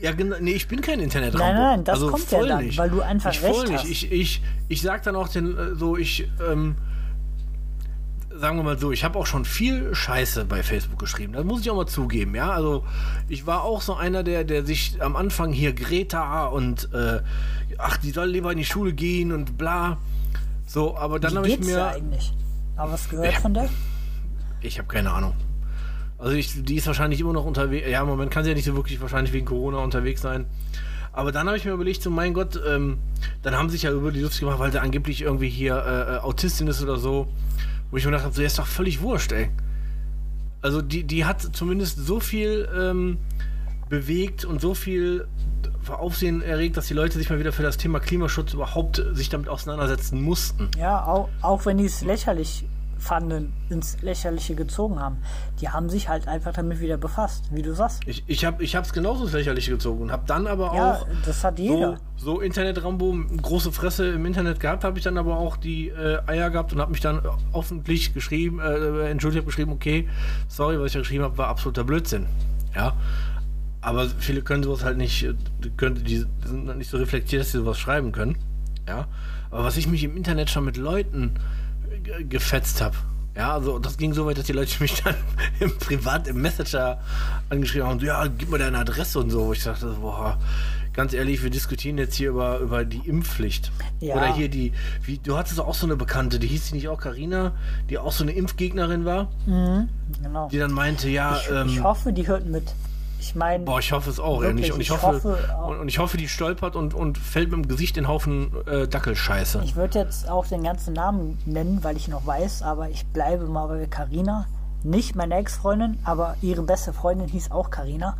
ja, genau, nee, ich bin kein internet Nein, nein, das kommt ja dann, weil du einfach ich recht nicht. hast. Ich, ich, ich sag dann auch den, äh, so, ich, ähm, sagen wir mal so, ich habe auch schon viel Scheiße bei Facebook geschrieben. Das muss ich auch mal zugeben, ja. Also ich war auch so einer, der, der sich am Anfang hier Greta und äh, ach, die soll lieber in die Schule gehen und bla. So, aber dann habe ich mir. eigentlich? Aber was gehört Ja. von der? Ich habe keine Ahnung. Also ich, die ist wahrscheinlich immer noch unterwegs. Ja, im Moment kann sie ja nicht so wirklich wahrscheinlich wegen Corona unterwegs sein. Aber dann habe ich mir überlegt, so mein Gott, ähm, dann haben sie sich ja über die Luft gemacht, weil sie angeblich irgendwie hier äh, äh, Autistin ist oder so. Wo ich mir gedacht habe, so, ist doch völlig wurscht, ey. Also die, die hat zumindest so viel ähm, bewegt und so viel Aufsehen erregt, dass die Leute sich mal wieder für das Thema Klimaschutz überhaupt sich damit auseinandersetzen mussten. Ja, auch, auch wenn die es lächerlich fanden, ins Lächerliche gezogen haben. Die haben sich halt einfach damit wieder befasst, wie du sagst. Ich, ich habe es ich genauso ins Lächerliche gezogen und habe dann aber Ja, auch das hat so, jeder. so Internet-Rambo, große Fresse im Internet gehabt, habe ich dann aber auch die äh, Eier gehabt und habe mich dann öffentlich geschrieben, äh, entschuldigt, hab geschrieben, okay, sorry, was ich da geschrieben habe, war absoluter Blödsinn. Ja. Aber viele können sowas halt nicht, äh, die können, die sind nicht so reflektiert, dass sie sowas schreiben können. Ja. Aber was ich mich im Internet schon mit Leuten gefetzt habe, ja, also das ging so weit, dass die Leute mich dann im Privat, im Messenger angeschrieben haben, so, ja, gib mir deine Adresse und so. Ich dachte, boah, ganz ehrlich, wir diskutieren jetzt hier über, über die Impfpflicht. Ja. Oder hier die, wie, du hattest auch so eine Bekannte, die hieß die nicht auch Karina, die auch so eine Impfgegnerin war, Genau. die dann meinte, ja, Ich, ähm, ich hoffe, die hört mit. Ich meine, Boah, ich hoffe es auch. ja. Und ich, Wirklich, hoffe, hoffe und, und ich hoffe, die stolpert und, und fällt mit dem Gesicht in den Haufen äh, Dackelscheiße. ich würde jetzt auch den ganzen Namen nennen, weil ich noch weiß, aber ich bleibe mal bei Carina. Nicht meine Ex-Freundin, aber ihre beste Freundin hieß auch Carina.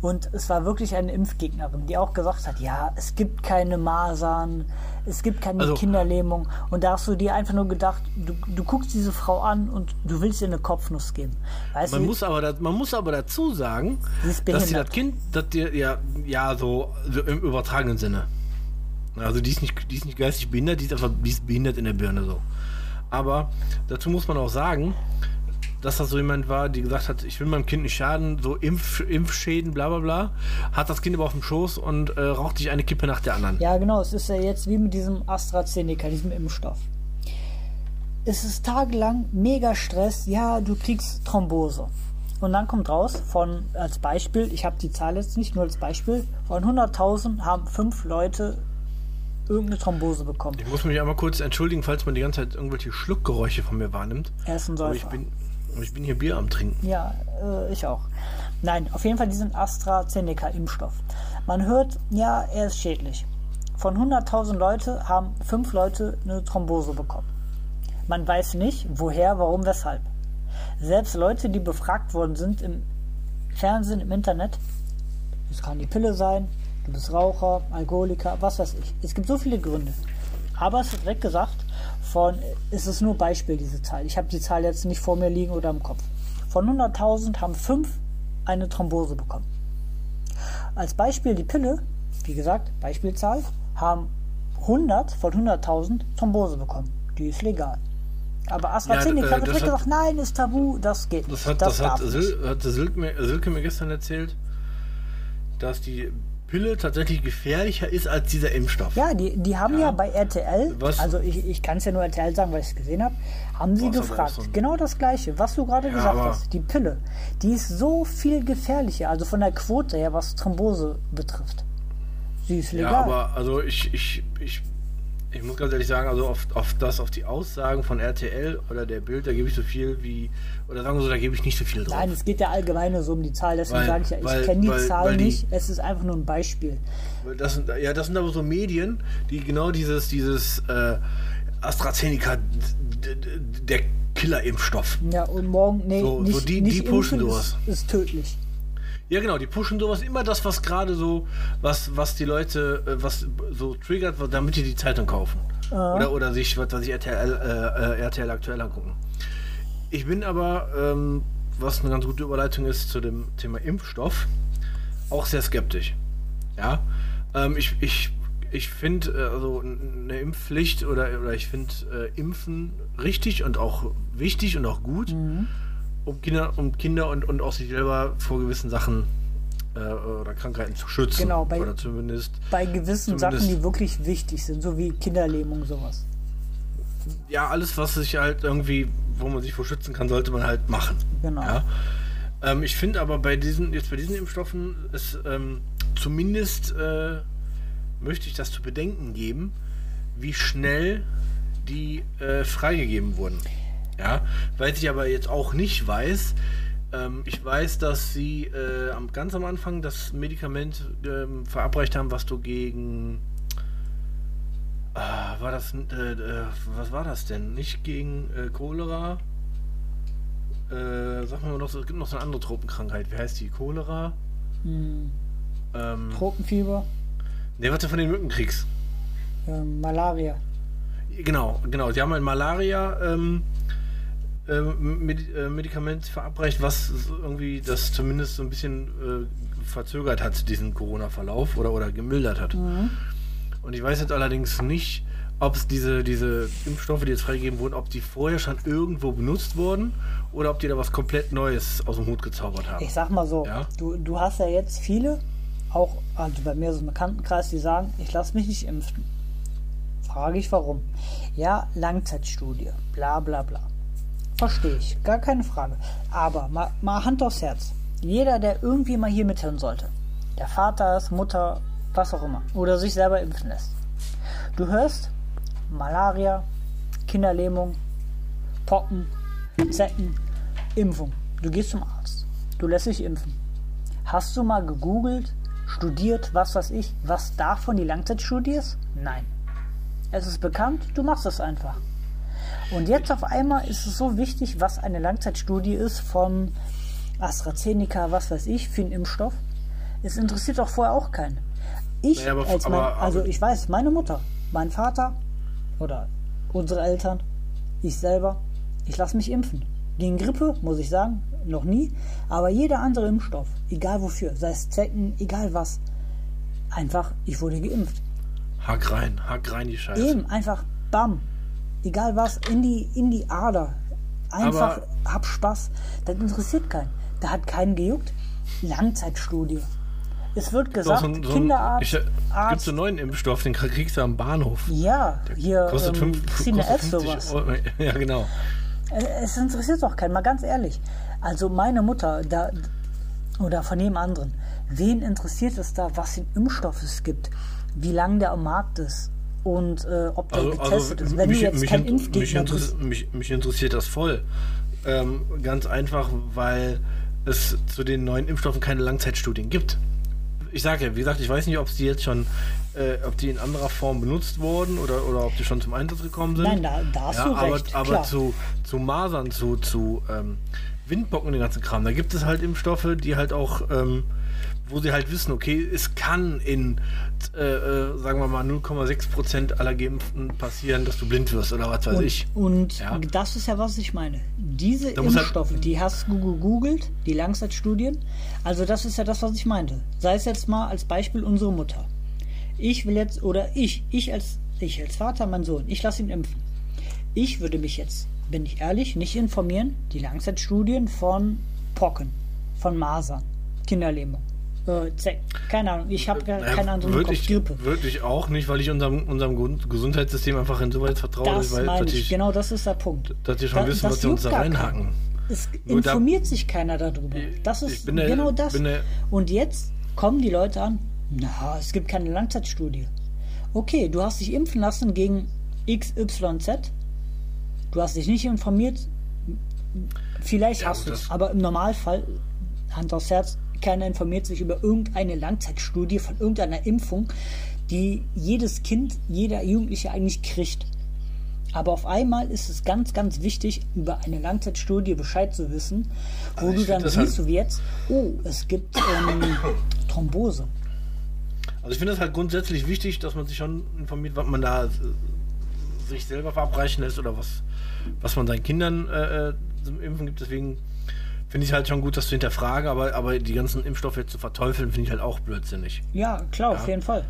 Und es war wirklich eine Impfgegnerin, die auch gesagt hat, ja, es gibt keine Masern, es gibt keine Also- Kinderlähmung. Und da hast du dir einfach nur gedacht, du, du guckst diese Frau an und du willst ihr eine Kopfnuss geben. Weißt Man du, muss, aber man muss aber dazu sagen, dass sie das Kind, dass die, ja, ja so, so im übertragenen Sinne. Also die ist, nicht, die ist nicht geistig behindert, die ist einfach die ist behindert in der Birne so. Aber dazu muss man auch sagen, dass das so jemand war, die gesagt hat, ich will meinem Kind nicht schaden, so Impf, Impfschäden, bla bla bla, hat das Kind aber auf dem Schoß und äh, raucht sich eine Kippe nach der anderen. Ja, genau. Es ist ja jetzt wie mit diesem AstraZeneca, diesem Impfstoff. Es ist tagelang mega Stress. Ja, du kriegst Thrombose. Und dann kommt raus, von als Beispiel, ich habe die Zahl jetzt nicht, nur als Beispiel, von 100.000 haben fünf Leute irgendeine Thrombose bekommen. Ich muss mich einmal kurz entschuldigen, falls man die ganze Zeit irgendwelche Schluckgeräusche von mir wahrnimmt. Er ist ein Aber ich Säufer. bin, ich bin hier Bier am Trinken. Ja, äh, ich auch. Nein, auf jeden Fall diesen AstraZeneca-Impfstoff. Man hört, ja, er ist schädlich. Von 100.000 Leute haben fünf Leute eine Thrombose bekommen. Man weiß nicht, woher, warum, weshalb. Selbst Leute, die befragt worden sind im Fernsehen, im Internet, es kann die Pille sein, du bist Raucher, Alkoholiker, was weiß ich. Es gibt so viele Gründe. Aber es wird direkt gesagt, von, es ist nur Beispiel, diese Zahl. Ich habe die Zahl jetzt nicht vor mir liegen oder im Kopf. Von 100.000 haben fünf eine Thrombose bekommen. Als Beispiel die Pille, wie gesagt, Beispielzahl, haben 100 von 100.000 Thrombose bekommen. Die ist legal. Aber AstraZeneca äh, wird das direkt hat- gesagt, nein, ist tabu, das geht Das nicht. hat, das hat. Sil, hat Silke, mir, Silke mir gestern erzählt, dass die Pille tatsächlich gefährlicher ist als dieser Impfstoff. Ja, die, die haben ja, bei RTL, Was? also ich, ich kann es ja nur RTL sagen, weil ich es gesehen habe, haben sie Boah, gefragt, so genau das gleiche, was du gerade Ja, gesagt hast, die Pille, die ist so viel gefährlicher, also von der Quote her, was Thrombose betrifft. Sie ist legal. Ja, aber also ich, ich, ich, ich muss ganz ehrlich sagen, also auf, auf das, auf die Aussagen von RTL oder der Bild, da gebe ich so viel wie, oder sagen wir so, da gebe ich nicht so viel drauf. Nein, es geht ja allgemein so um die Zahl, deswegen Weil- sage ich ja, ich weil- kenne die weil- Zahl die- nicht, es ist einfach nur ein Beispiel. Das sind, ja, das sind aber so Medien, die genau dieses, dieses äh, AstraZeneca, der Killerimpfstoff. Ja, und morgen, nee, So- so nicht, die- nicht die pushen sowas. Ist, ist tödlich. Ja, genau, die pushen sowas immer das, was gerade so, was, was die Leute, äh, was so triggert, damit die die Zeitung kaufen. Oder, oder sich, was weiß ich, RTL, äh, äh, RTL aktuell angucken. Ich bin aber, ähm, was eine ganz gute Überleitung ist zu dem Thema Impfstoff, auch sehr skeptisch. Ja, ähm, ich, ich, ich finde, äh, also eine Impfpflicht oder, oder ich finde äh, Impfen richtig und auch wichtig und auch gut, um Kinder, um Kinder und, und auch sich selber vor gewissen Sachen äh, oder Krankheiten zu schützen. Genau, bei- oder zumindest, Bei gewissen Zumindest- Sachen, die wirklich wichtig sind, so wie Kinderlähmung, sowas. ja, alles, was sich halt irgendwie, wo man sich vor schützen kann, sollte man halt machen. Genau. Ja? Ähm, ich finde aber bei diesen, jetzt bei diesen Impfstoffen ist ähm, zumindest äh, möchte ich das zu bedenken geben, wie schnell die äh, freigegeben wurden. Ja, weil ich aber jetzt auch nicht weiß, ähm, ich weiß, dass sie äh, am, ganz am Anfang das Medikament ähm, verabreicht haben, was du gegen. Ah, war das. Äh, äh, was war das denn? Nicht gegen äh, Cholera? Äh, sag mal noch, es gibt noch so eine andere Tropenkrankheit. Wie heißt die? Cholera? Hm. Ähm, Tropenfieber, ne, was du von den Mücken kriegst. ähm, Malaria. Genau, genau. Die haben ein Malaria ähm, äh, Medi äh, Medikament verabreicht, was irgendwie das zumindest so ein bisschen äh, verzögert hat, diesen Corona-Verlauf oder, oder gemildert hat. Mhm. Und ich weiß jetzt allerdings nicht, ob es diese, diese Impfstoffe, die jetzt freigegeben wurden, ob die vorher schon irgendwo benutzt wurden oder ob die da was komplett Neues aus dem Hut gezaubert haben. Ich sag mal so, Ja. du, du hast ja jetzt viele, auch also bei mir so im Bekanntenkreis, die sagen, ich lasse mich nicht impfen. Frage ich warum. Ja, Langzeitstudie, bla bla bla. Verstehe ich, gar keine Frage. Aber mal, mal Hand aufs Herz. Jeder, der irgendwie mal hier mithören sollte, der Vater ist, Mutter, was auch immer, oder sich selber impfen lässt. Du hörst Malaria, Kinderlähmung, Pocken, Zecken, Impfung. Du gehst zum Arzt. Du lässt dich impfen. Hast du mal gegoogelt, studiert, was weiß ich, was davon die Langzeitstudie ist? Nein. Es ist bekannt, du machst es einfach. Und jetzt auf einmal ist es so wichtig, was eine Langzeitstudie ist von AstraZeneca, was weiß ich, für einen Impfstoff. Es interessiert doch vorher auch keinen. Ich, Naja, aber- als mein, aber- also aber- ich weiß, meine Mutter, mein Vater oder unsere Eltern, ich selber, ich lasse mich impfen. Gegen Grippe, muss ich sagen, noch nie. Aber jeder andere Impfstoff, egal wofür, sei es Zecken, egal was, einfach, ich wurde geimpft. Hack rein, hack rein die Scheiße. Eben, einfach bam. Egal was, in die, in die Ader. Einfach Aber- hab Spaß. Das interessiert keinen. Da hat keinen gejuckt. Langzeitstudie. Es wird gesagt, so ein- so ein- Kinderarzt, ich, Gibt Arzt. so einen neuen Impfstoff, den kriegst du am Bahnhof. ja, hier Kostet, ähm, fünf, kostet F 50 sowas. Euro. Ja, genau. Äh, Es interessiert doch keinen, mal ganz ehrlich. Also meine Mutter da oder von jedem anderen, wen interessiert es da, was für Impfstoff es gibt, wie lange der am Markt ist und äh, ob der Also, getestet also ist. Wenn mich, du jetzt mich, kein inter- mich, Impfgegner bist, mich, mich interessiert das voll. Ähm, ganz einfach, weil es zu den neuen Impfstoffen keine Langzeitstudien gibt. Ich sage ja, wie gesagt, ich weiß nicht, ob die jetzt schon, äh, ob die in anderer Form benutzt wurden oder, oder ob die schon zum Einsatz gekommen sind. Nein, da- da hast ja, du aber, recht, Aber klar. zu, zu Masern, zu, zu ähm, Windpocken und den ganzen Kram, da gibt es halt Impfstoffe, die halt auch, ähm, wo sie halt wissen, okay, es kann in, äh, äh, sagen wir mal, 0,6% aller Geimpften passieren, dass du blind wirst oder was weiß Und, ich. und Ja. das ist ja, was ich meine. Diese Da halt- Impfstoffe, die hast du gegoogelt, die Langzeitstudien. Also das ist ja das, was ich meinte. Sei es jetzt mal als Beispiel unsere Mutter. Ich will jetzt, oder ich, ich als, ich als Vater, mein Sohn, ich lasse ihn impfen. Ich würde mich jetzt, bin ich ehrlich, nicht informieren, die Langzeitstudien von Pocken, von Masern, Kinderlähmung, äh, Zeck, keine Ahnung, ich habe Naja, keine andere würde ich, würde ich auch nicht, weil ich unserem, unserem Gesundheitssystem einfach insoweit vertraue, Das weil, meine ich, ich, genau das ist der Punkt. dass die schon Da- wissen, was sie uns da reinhacken. Es Nur da- informiert sich keiner darüber. Das ist der- genau das. der- Und jetzt kommen die Leute an, na, es gibt keine Langzeitstudie. Okay, du hast dich impfen lassen gegen XYZ. Du hast dich nicht informiert. Vielleicht Ja, hast du es, aber im Normalfall, Hand aufs Herz, keiner informiert sich über irgendeine Langzeitstudie von irgendeiner Impfung, die jedes Kind, jeder Jugendliche eigentlich kriegt. Aber auf einmal ist es ganz, ganz wichtig, über eine Langzeitstudie Bescheid zu wissen, wo Also du dann siehst, halt- so wie jetzt, oh, es gibt ähm, Thrombose. Also ich finde es halt grundsätzlich wichtig, dass man sich schon informiert, was man da äh, sich selber verabreichen lässt oder was, was man seinen Kindern äh, äh, zum Impfen gibt. Deswegen finde ich halt schon gut, das zu hinterfragen, aber, aber die ganzen Impfstoffe jetzt zu verteufeln, finde ich halt auch blödsinnig. Ja, klar, auf jeden Fall.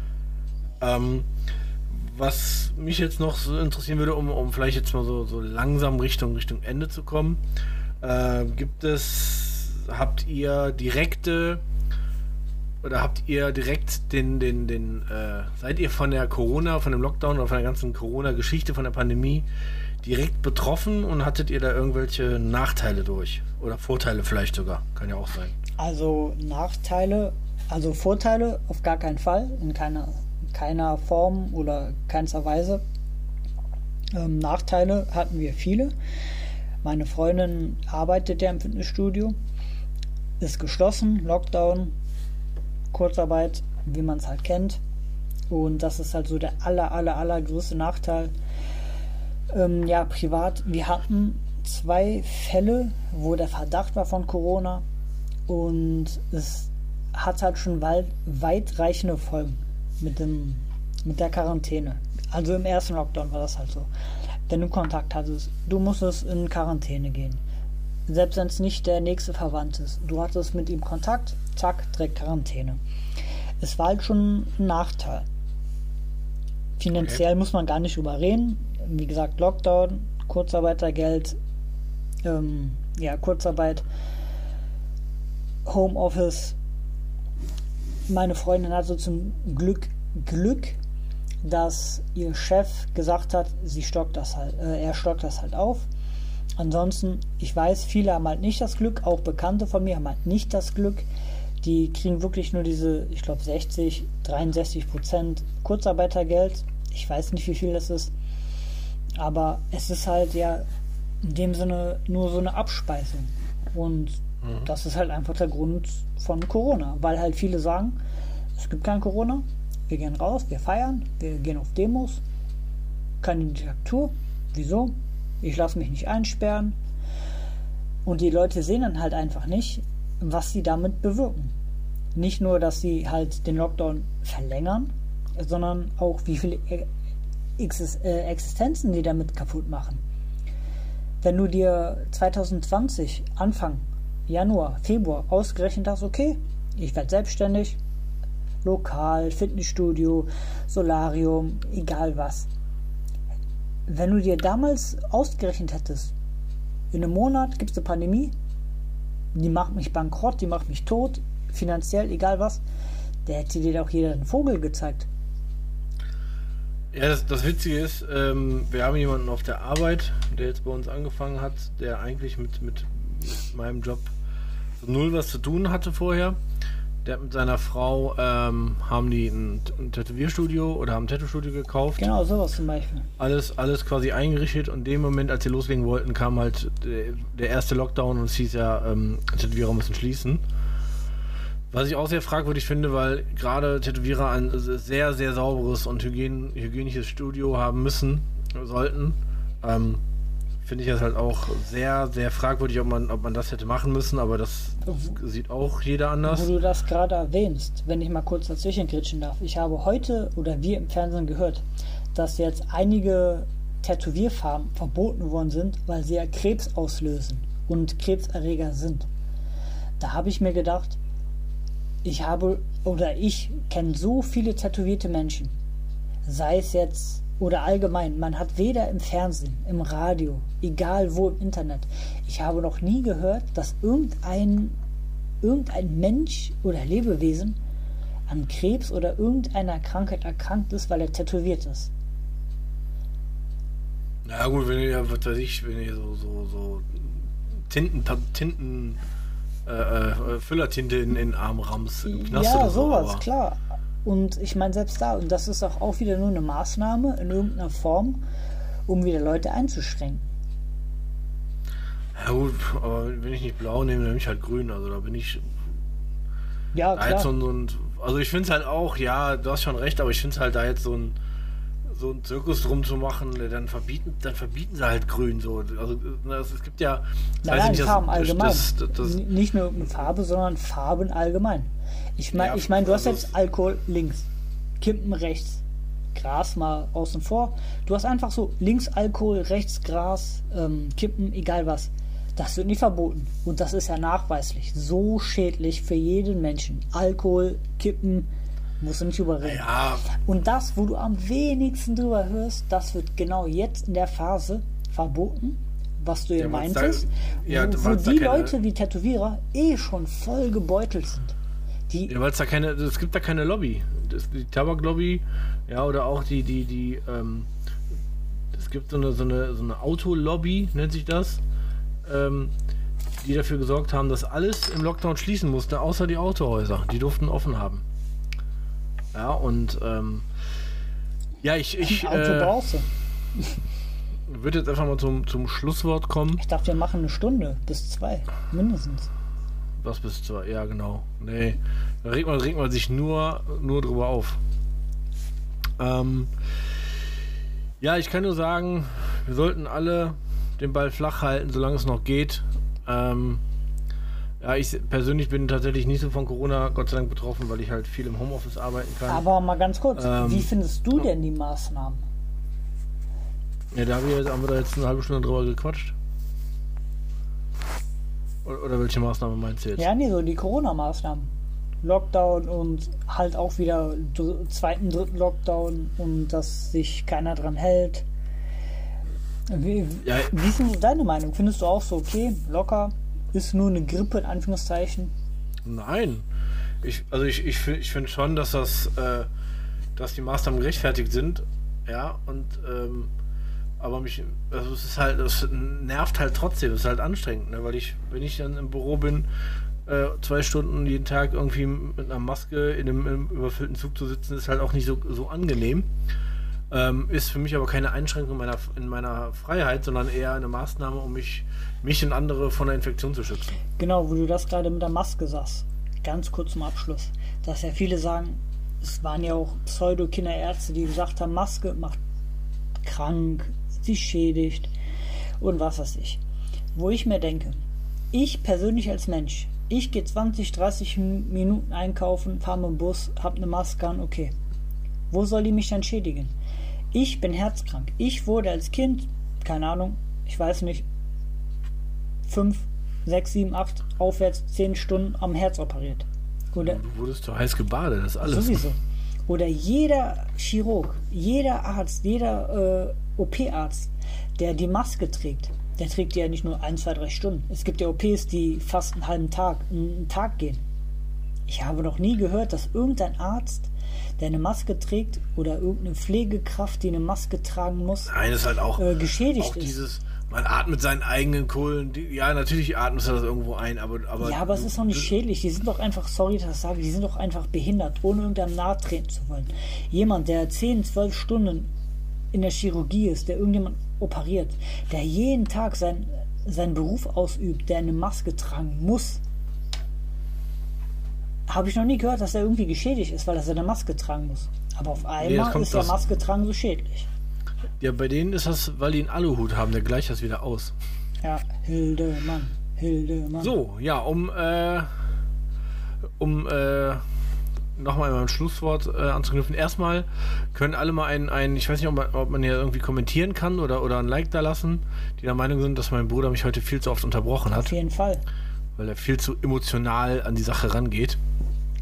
Ähm, was mich jetzt noch so interessieren würde, um, um vielleicht jetzt mal so, so langsam Richtung, Richtung Ende zu kommen, äh, gibt es, habt ihr direkte oder habt ihr direkt den, den, den, äh, seid ihr von der Corona, von dem Lockdown oder von der ganzen Corona-Geschichte, von der Pandemie direkt betroffen und hattet ihr da irgendwelche Nachteile durch? Oder Vorteile vielleicht sogar? Kann ja auch sein. Also Nachteile, also Vorteile auf gar keinen Fall, in keiner, keiner Form oder keinster Weise. Ähm, Nachteile hatten wir viele. Meine Freundin arbeitet ja im Fitnessstudio, ist geschlossen, Lockdown, Kurzarbeit, wie man es halt kennt. Und das ist halt so der aller, aller, aller größte Nachteil. Ähm, ja, privat, wir hatten zwei Fälle, wo der Verdacht war von Corona und es hat halt schon weit, weitreichende Folgen mit, dem, mit der Quarantäne. Also im ersten Lockdown war das halt so. Wenn du Kontakt hattest, du musstest in Quarantäne gehen. Selbst wenn es nicht der nächste Verwandte ist. Du hattest mit ihm Kontakt, zack, direkt Quarantäne. Es war halt schon ein Nachteil. Finanziell okay. muss man gar nicht überreden. Wie gesagt, Lockdown, Kurzarbeitergeld, ähm, ja, Kurzarbeit, Homeoffice. Meine Freundin hatte zum Glück Glück, dass ihr Chef gesagt hat, sie stockt das halt, äh, er stockt das halt auf. Ansonsten, ich weiß, viele haben halt nicht das Glück, auch Bekannte von mir haben halt nicht das Glück. Die kriegen wirklich nur diese, ich glaube, 60, 63 Prozent Kurzarbeitergeld. Ich weiß nicht, wie viel das ist. Aber es ist halt ja in dem Sinne nur so eine Abspeisung. Und mhm. das ist halt einfach der Grund von Corona. Weil halt viele sagen, es gibt kein Corona, wir gehen raus, wir feiern, wir gehen auf Demos, keine Diktatur. Wieso? Ich lasse mich nicht einsperren. Und die Leute sehen dann halt einfach nicht, was sie damit bewirken. Nicht nur, dass sie halt den Lockdown verlängern, sondern auch, wie viele Existenzen die damit kaputt machen. Wenn du dir 2020, Anfang Januar, Februar ausgerechnet hast, okay, ich werde selbstständig, lokal, Fitnessstudio, Solarium, egal was. Wenn du dir damals ausgerechnet hättest, in einem Monat gibt es eine Pandemie, die macht mich bankrott, die macht mich tot, finanziell, egal was, der hätte dir doch jeder einen Vogel gezeigt. Ja, das, das Witzige ist, ähm, wir haben jemanden auf der Arbeit, der jetzt bei uns angefangen hat, der eigentlich mit, mit, mit meinem Job null was zu tun hatte vorher. Der hat mit seiner Frau, ähm, haben die ein, ein Tätowierstudio oder haben ein Tattoo-Studio gekauft. Genau, sowas zum Beispiel. Alles, alles quasi eingerichtet und in dem Moment, als sie loslegen wollten, kam halt der, der erste Lockdown und es hieß ja, ähm, Tätowierer müssen schließen. Was ich auch sehr fragwürdig finde, weil gerade Tätowierer ein sehr, sehr sauberes und hygien hygienisches Studio haben müssen, sollten. Ähm, finde ich das halt auch sehr, sehr fragwürdig, ob man, ob man das hätte machen müssen, aber das sieht auch jeder anders. Wo du das gerade erwähnst, wenn ich mal kurz dazwischen kritschen darf. Ich habe heute oder wir im Fernsehen gehört, dass jetzt einige Tätowierfarben verboten worden sind, weil sie ja Krebs auslösen und Krebserreger sind. Da habe ich mir gedacht, ich habe oder ich kenne so viele tätowierte Menschen, sei es jetzt oder allgemein, man hat weder im Fernsehen, im Radio, egal wo im Internet, ich habe noch nie gehört, dass irgendein, irgendein Mensch oder Lebewesen an Krebs oder irgendeiner Krankheit erkrankt ist, weil er tätowiert ist. Na gut, wenn ihr, was weiß ich, wenn ihr so, so, so Tinten, Tinten, äh, äh, Füllertinte in den Arm rammst, im Knast Ja, sowas, so, klar. Und ich meine, selbst da, und das ist auch, auch wieder nur eine Maßnahme in irgendeiner Form, um wieder Leute einzuschränken. Ja gut, aber wenn ich nicht blau nehme, nehme ich halt grün. Also da bin ich. Ja, klar. Halt so ein, so ein, also ich finde es halt auch, ja, du hast schon recht, aber ich finde es halt da jetzt so ein so einen Zirkus drum zu machen, dann verbieten, dann verbieten sie halt grün so. Also es gibt ja. Nein, nein, Farben das, allgemein. Das, das, nicht nur eine Farbe, sondern Farben allgemein. Ich meine, ja, ich mein, du hast jetzt Alkohol links, Kippen rechts, Gras mal außen vor. Du hast einfach so links Alkohol, rechts Gras, ähm, Kippen, egal was. Das wird nicht verboten. Und das ist ja nachweislich so schädlich für jeden Menschen. Alkohol, Kippen, musst du nicht überreden. Ja. Und das, wo du am wenigsten drüber hörst, das wird genau jetzt in der Phase verboten, was du ja, meintest. Da, ja, wo, wo die Leute wie Tätowierer eh schon voll gebeutelt sind Die, Ja, weil es da keine, es gibt da keine Lobby. Das, die Tabaklobby, ja, oder auch die, die, die, ähm, es gibt so eine, so eine, so eine Autolobby, nennt sich das, ähm, die dafür gesorgt haben, dass alles im Lockdown schließen musste, außer die Autohäuser. Die durften offen haben. Ja, und, ähm, ja, ich, ich äh, würde jetzt einfach mal zum, zum Schlusswort kommen. Ich dachte, wir machen eine Stunde bis zwei, mindestens. Was bis zur, ja genau. Nee, da regt man, regt man sich nur, nur drüber auf. Ähm, ja, ich kann nur sagen, wir sollten alle den Ball flach halten, solange es noch geht. Ähm, ja, ich persönlich bin tatsächlich nicht so von Corona, Gott sei Dank, betroffen, weil ich halt viel im Homeoffice arbeiten kann. Aber mal ganz kurz, Ähm, wie findest du denn die Maßnahmen? ja, da haben wir, jetzt, haben wir da jetzt eine halbe Stunde drüber gequatscht. Oder, oder welche Maßnahme meinst du jetzt? Ja, nee, so die Corona-Maßnahmen. Lockdown und halt auch wieder zweiten, dritten Lockdown und dass sich keiner dran hält. Wie, Ja. wie ist denn deine Meinung? Findest du auch so, okay, locker, ist nur eine Grippe in Anführungszeichen? Nein. Ich, also ich, ich, ich finde schon, dass das, äh, dass die Maßnahmen gerechtfertigt sind. Ja, und ähm, aber mich, also es ist halt, es nervt halt trotzdem, es ist halt anstrengend, ne? Weil ich, wenn ich dann im Büro bin, äh, zwei Stunden jeden Tag irgendwie mit einer Maske in einem, im überfüllten Zug zu sitzen, ist halt auch nicht so, so angenehm. Ähm, ist für mich aber keine Einschränkung meiner, in meiner Freiheit, sondern eher eine Maßnahme, um mich, mich und andere von der Infektion zu schützen. Genau, wo du das gerade mit der Maske sagst. Ganz kurz zum Abschluss. Dass ja viele sagen, es waren ja auch Pseudo-Kinderärzte, die gesagt haben, Maske macht krank, sie schädigt und was weiß ich. Wo ich mir denke, ich persönlich als Mensch, ich gehe 20, 30 Minuten einkaufen, fahre mit dem Bus, habe eine Maske an, okay. Wo soll die mich dann schädigen? Ich bin herzkrank. Ich wurde als Kind, keine Ahnung, ich weiß nicht, 5, 6, 7, 8, aufwärts 10 Stunden am Herz operiert. Oder Du wurdest so heiß gebadet, das ist alles. sowieso. Oder jeder Chirurg, jeder Arzt, jeder äh, OP-Arzt, der die Maske trägt, der trägt die ja nicht nur ein, zwei, drei Stunden. Es gibt ja OPs, die fast einen halben Tag, einen Tag gehen. Ich habe noch nie gehört, dass irgendein Arzt, der eine Maske trägt, oder irgendeine Pflegekraft, die eine Maske tragen muss, Nein, ist halt auch, äh, geschädigt auch ist. dieses, man atmet seinen eigenen Kohlen. Die, ja, natürlich atmest du das irgendwo ein, aber. aber Ja, aber es ist doch nicht schädlich. Die sind doch einfach, sorry, dass ich das sage, die sind doch einfach behindert, ohne irgendeinem nahe treten zu wollen. Jemand, der 10, 12 Stunden in der Chirurgie ist, der irgendjemand operiert, der jeden Tag sein, seinen Beruf ausübt, der eine Maske tragen muss, habe ich noch nie gehört, dass er irgendwie geschädigt ist, weil er seine Maske tragen muss. Aber auf einmal kommt ist ja das- Maske tragen so schädlich. Ja, bei denen ist das, weil die einen Aluhut haben, der gleicht das wieder aus. Ja, Hildemann, Hildemann. So, ja, um, äh, um, äh, nochmal mein Schlusswort äh, anzuknüpfen. Erstmal können alle mal ein, ein ich weiß nicht, ob man, ob man hier irgendwie kommentieren kann oder, oder ein Like da lassen, die der Meinung sind, dass mein Bruder mich heute viel zu oft unterbrochen Auf hat, jeden Fall, weil er viel zu emotional an die Sache rangeht.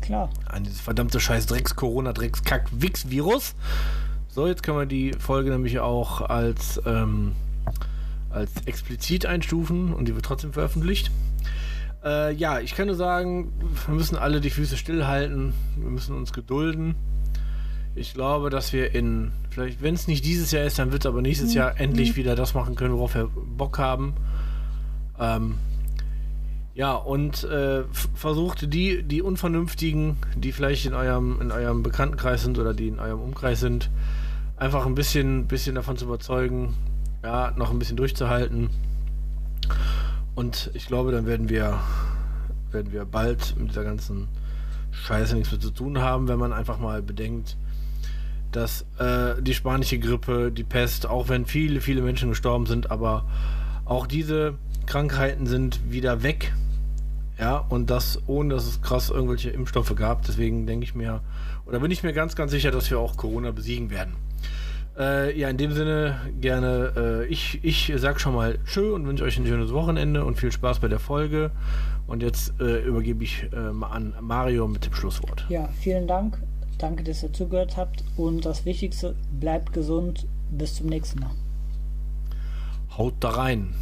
klar. an dieses verdammte scheiß Drecks-Corona-Drecks-Kack-Wix-Virus. So, jetzt können wir die Folge nämlich auch als, ähm, als explizit einstufen und die wird trotzdem veröffentlicht. Äh, ja, ich kann nur sagen, wir müssen alle die Füße stillhalten, wir müssen uns gedulden. Ich glaube, dass wir in, vielleicht, wenn es nicht dieses Jahr ist, dann wird es aber nächstes Jahr endlich wieder das machen können, worauf wir Bock haben. Ähm, ja, und äh, versucht die, die Unvernünftigen, die vielleicht in eurem, in eurem Bekanntenkreis sind oder die in eurem Umkreis sind, einfach ein bisschen, bisschen davon zu überzeugen, ja, noch ein bisschen durchzuhalten. Und ich glaube, dann werden wir, werden wir bald mit dieser ganzen Scheiße nichts mehr zu tun haben, wenn man einfach mal bedenkt, dass äh, die spanische Grippe, die Pest, auch wenn viele, viele Menschen gestorben sind, aber auch diese Krankheiten sind wieder weg. Ja, und das ohne, dass es krass irgendwelche Impfstoffe gab. Deswegen denke ich mir, oder bin ich mir ganz, ganz sicher, dass wir auch Corona besiegen werden. Äh, ja, in dem Sinne gerne, äh, ich, ich sag schon mal Tschö und wünsche euch ein schönes Wochenende und viel Spaß bei der Folge. Und jetzt äh, übergebe ich äh, mal an Mario mit dem Schlusswort. Ja, vielen Dank. Danke, dass ihr zugehört habt. Und das Wichtigste, bleibt gesund. Bis zum nächsten Mal. Haut da rein.